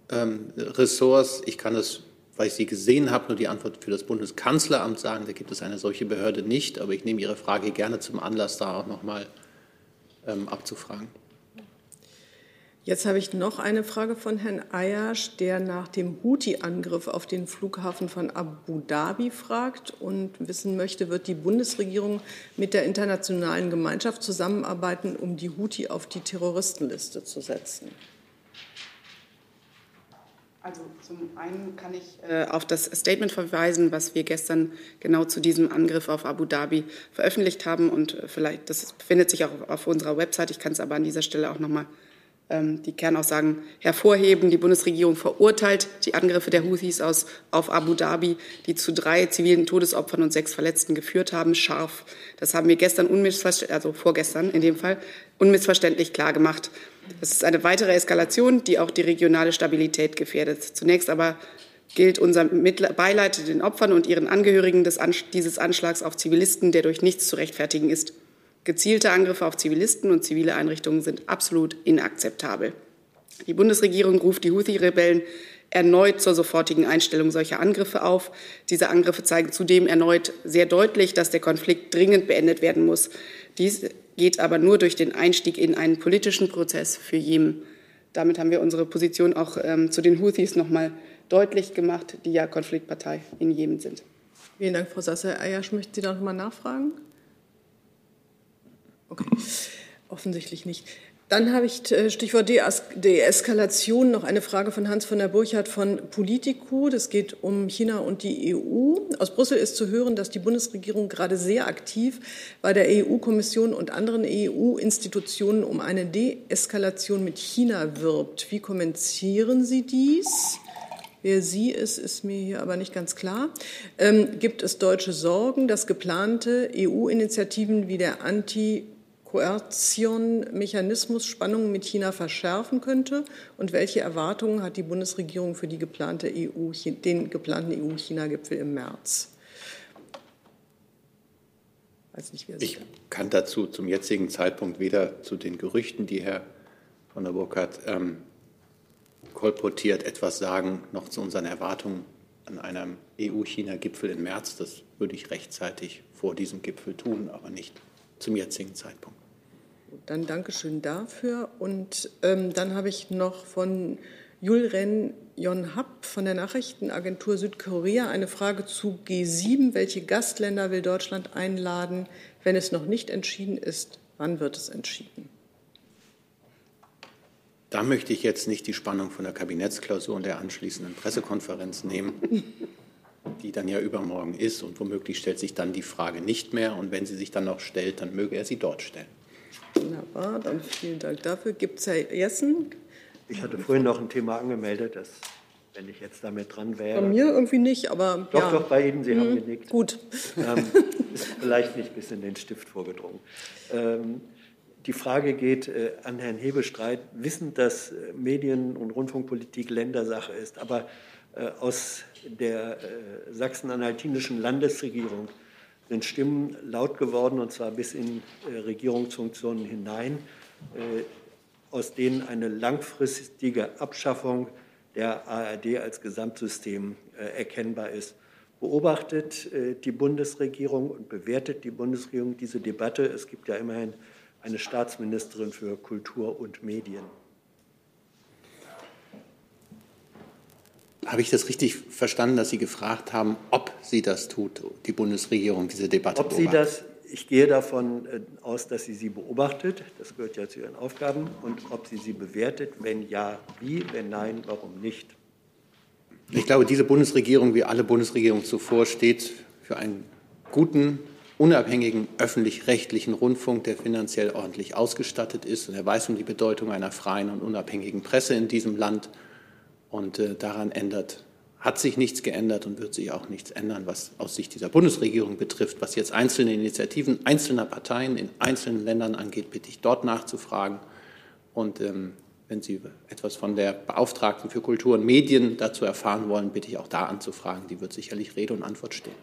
ähm, Ressorts. Ich kann es, weil ich sie gesehen habe, nur die Antwort für das Bundeskanzleramt sagen. Da gibt es eine solche Behörde nicht. Aber ich nehme Ihre Frage gerne zum Anlass, da auch noch mal ähm, abzufragen. Jetzt habe ich noch eine Frage von Herrn Ayash, der nach dem Houthi-Angriff auf den Flughafen von Abu Dhabi fragt und wissen möchte, wird die Bundesregierung mit der internationalen Gemeinschaft zusammenarbeiten, um die Houthi auf die Terroristenliste zu setzen? Also zum einen kann ich äh, auf das Statement verweisen, was wir gestern genau zu diesem Angriff auf Abu Dhabi veröffentlicht haben und äh, vielleicht das befindet sich auch auf unserer Website. Ich kann es aber an dieser Stelle auch noch mal die Kernaussagen hervorheben. Die Bundesregierung verurteilt die Angriffe der Houthis aus, auf Abu Dhabi, die zu drei zivilen Todesopfern und sechs Verletzten geführt haben, scharf. Das haben wir gestern unmissverständlich, also vorgestern in dem Fall, unmissverständlich klar gemacht. Das ist eine weitere Eskalation, die auch die regionale Stabilität gefährdet. Zunächst aber gilt unser Beileid den Opfern und ihren Angehörigen des, dieses Anschlags auf Zivilisten, der durch nichts zu rechtfertigen ist. Gezielte Angriffe auf Zivilisten und zivile Einrichtungen sind absolut inakzeptabel. Die Bundesregierung ruft die Houthi-Rebellen erneut zur sofortigen Einstellung solcher Angriffe auf. Diese Angriffe zeigen zudem erneut sehr deutlich, dass der Konflikt dringend beendet werden muss. Dies geht aber nur durch den Einstieg in einen politischen Prozess für Jemen. Damit haben wir unsere Position auch ähm, zu den Houthis noch mal deutlich gemacht, die ja Konfliktpartei in Jemen sind. Vielen Dank, Frau Sasse. Ayash, möchten Sie da noch mal nachfragen? Okay, offensichtlich nicht. Dann habe ich äh, Stichwort Deeskalation noch eine Frage von Hans von der Burchardt von Politico. Das geht um China und die EU. Aus Brüssel ist zu hören, dass die Bundesregierung gerade sehr aktiv bei der EU-Kommission und anderen EU-Institutionen um eine Deeskalation mit China wirbt. Wie kommentieren Sie dies? Wer sie ist, ist mir hier aber nicht ganz klar. Ähm, gibt es deutsche Sorgen, dass geplante EU-Initiativen wie der Anti- Koertion-Mechanismus Spannungen mit China verschärfen könnte? Und welche Erwartungen hat die Bundesregierung für die geplante EU, den geplanten EU-China-Gipfel im März? Nicht, ich kann dazu zum jetzigen Zeitpunkt weder zu den Gerüchten, die Herr von der Burkhardt ähm, kolportiert, etwas sagen, noch zu unseren Erwartungen an einem EU-China-Gipfel im März. Das würde ich rechtzeitig vor diesem Gipfel tun, aber nicht zum jetzigen Zeitpunkt. Dann Dankeschön dafür. Und ähm, dann habe ich noch von Julren Yonhap von der Nachrichtenagentur Südkorea eine Frage zu G7. Welche Gastländer will Deutschland einladen, wenn es noch nicht entschieden ist? Wann wird es entschieden? Da möchte ich jetzt nicht die Spannung von der Kabinettsklausur und der anschließenden Pressekonferenz nehmen, [laughs] die dann ja übermorgen ist. Und womöglich stellt sich dann die Frage nicht mehr. Und wenn sie sich dann noch stellt, dann möge er sie dort stellen. Wunderbar, dann vielen Dank dafür. Gibt es Herr Jessen? Ich hatte vorhin noch ein Thema angemeldet, das, wenn ich jetzt damit dran wäre. Bei mir irgendwie nicht, aber. Doch, ja. doch, bei Ihnen, Sie hm, haben genickt. Gut. Ähm, [laughs] ist vielleicht nicht bis in den Stift vorgedrungen. Ähm, die Frage geht äh, an Herrn Hebestreit, wissend, dass äh, Medien- und Rundfunkpolitik Ländersache ist, aber äh, aus der äh, sachsen-anhaltinischen Landesregierung sind Stimmen laut geworden, und zwar bis in äh, Regierungsfunktionen hinein, äh, aus denen eine langfristige Abschaffung der ARD als Gesamtsystem äh, erkennbar ist. Beobachtet die Bundesregierung und bewertet die Bundesregierung diese Debatte? Es gibt ja immerhin eine Staatsministerin für Kultur und Medien. Habe ich das richtig verstanden, dass Sie gefragt haben, ob sie das tut, die Bundesregierung, diese Debatte Ob sie das, ich gehe davon äh, aus, dass sie sie beobachtet, das gehört ja zu ihren Aufgaben, und ob sie sie bewertet, wenn ja, wie, wenn nein, warum nicht. Ich glaube, diese Bundesregierung, wie alle Bundesregierungen zuvor, steht für einen guten, unabhängigen öffentlich-rechtlichen Rundfunk, der finanziell ordentlich ausgestattet ist. Und er weiß um die Bedeutung einer freien und unabhängigen Presse in diesem Land. Und äh, daran ändert, hat sich nichts geändert und wird sich auch nichts ändern, was aus Sicht dieser Bundesregierung betrifft. Was jetzt einzelne Initiativen einzelner Parteien in einzelnen Ländern angeht, bitte ich dort nachzufragen. Und ähm, wenn Sie etwas von der Beauftragten für Kultur und Medien dazu erfahren wollen, bitte ich auch da anzufragen. Die wird sicherlich Rede und Antwort stehen.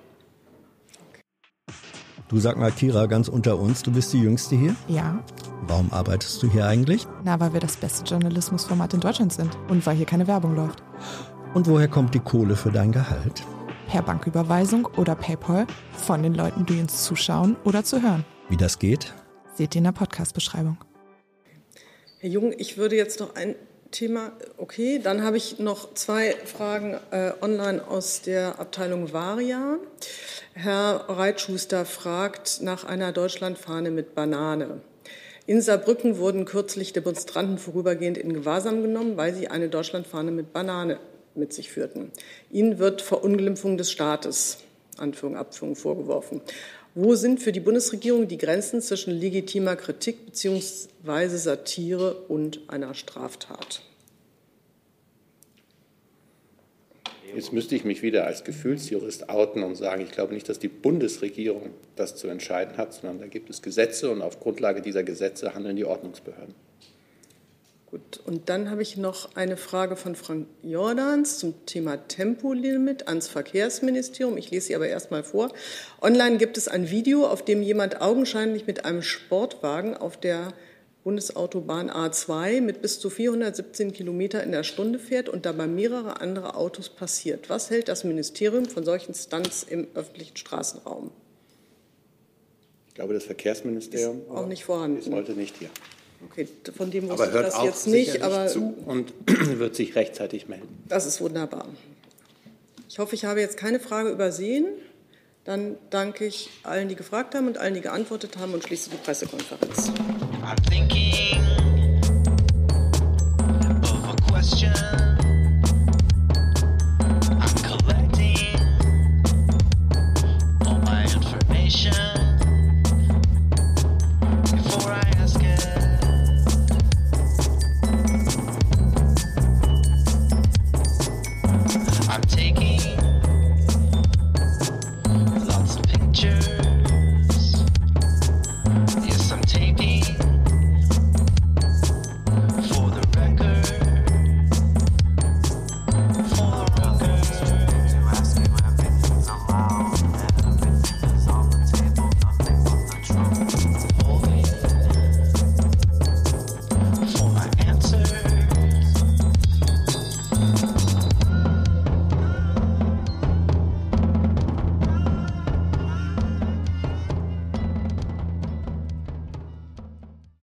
Du sag mal, Kira, ganz unter uns, du bist die Jüngste hier? Ja. Warum arbeitest du hier eigentlich? Na, weil wir das beste Journalismusformat in Deutschland sind und weil hier keine Werbung läuft. Und woher kommt die Kohle für dein Gehalt? Per Banküberweisung oder PayPal von den Leuten, die uns zuschauen oder zu hören. Wie das geht? Seht ihr in der Podcast-Beschreibung. Herr Jung, ich würde jetzt noch ein Thema, okay, dann habe ich noch zwei Fragen äh, online aus der Abteilung Varia. Herr Reitschuster fragt nach einer Deutschlandfahne mit Banane. In Saarbrücken wurden kürzlich Demonstranten vorübergehend in Gewahrsam genommen, weil sie eine Deutschlandfahne mit Banane mit sich führten. Ihnen wird Verunglimpfung des Staates, Anführung, Abführung, vorgeworfen. Wo sind für die Bundesregierung die Grenzen zwischen legitimer Kritik bzw. Satire und einer Straftat? Jetzt müsste ich mich wieder als Gefühlsjurist outen und sagen, ich glaube nicht, dass die Bundesregierung das zu entscheiden hat, sondern da gibt es Gesetze und auf Grundlage dieser Gesetze handeln die Ordnungsbehörden. Gut, und dann habe ich noch eine Frage von Frank Jordans zum Thema Tempolimit ans Verkehrsministerium. Ich lese sie aber erst mal vor. Online gibt es ein Video, auf dem jemand augenscheinlich mit einem Sportwagen auf der Bundesautobahn A2 mit bis zu 417 Kilometer in der Stunde fährt und dabei mehrere andere Autos passiert. Was hält das Ministerium von solchen Stunts im öffentlichen Straßenraum? Ich glaube, das Verkehrsministerium ist auch nicht vorhanden. ist heute nicht hier. Okay, von dem wusste aber hört ich das auch jetzt nicht. Aber zu und [clears throat] wird sich rechtzeitig melden. Das ist wunderbar. Ich hoffe, ich habe jetzt keine Frage übersehen. Dann danke ich allen, die gefragt haben und allen, die geantwortet haben und schließe die Pressekonferenz. I'm thinking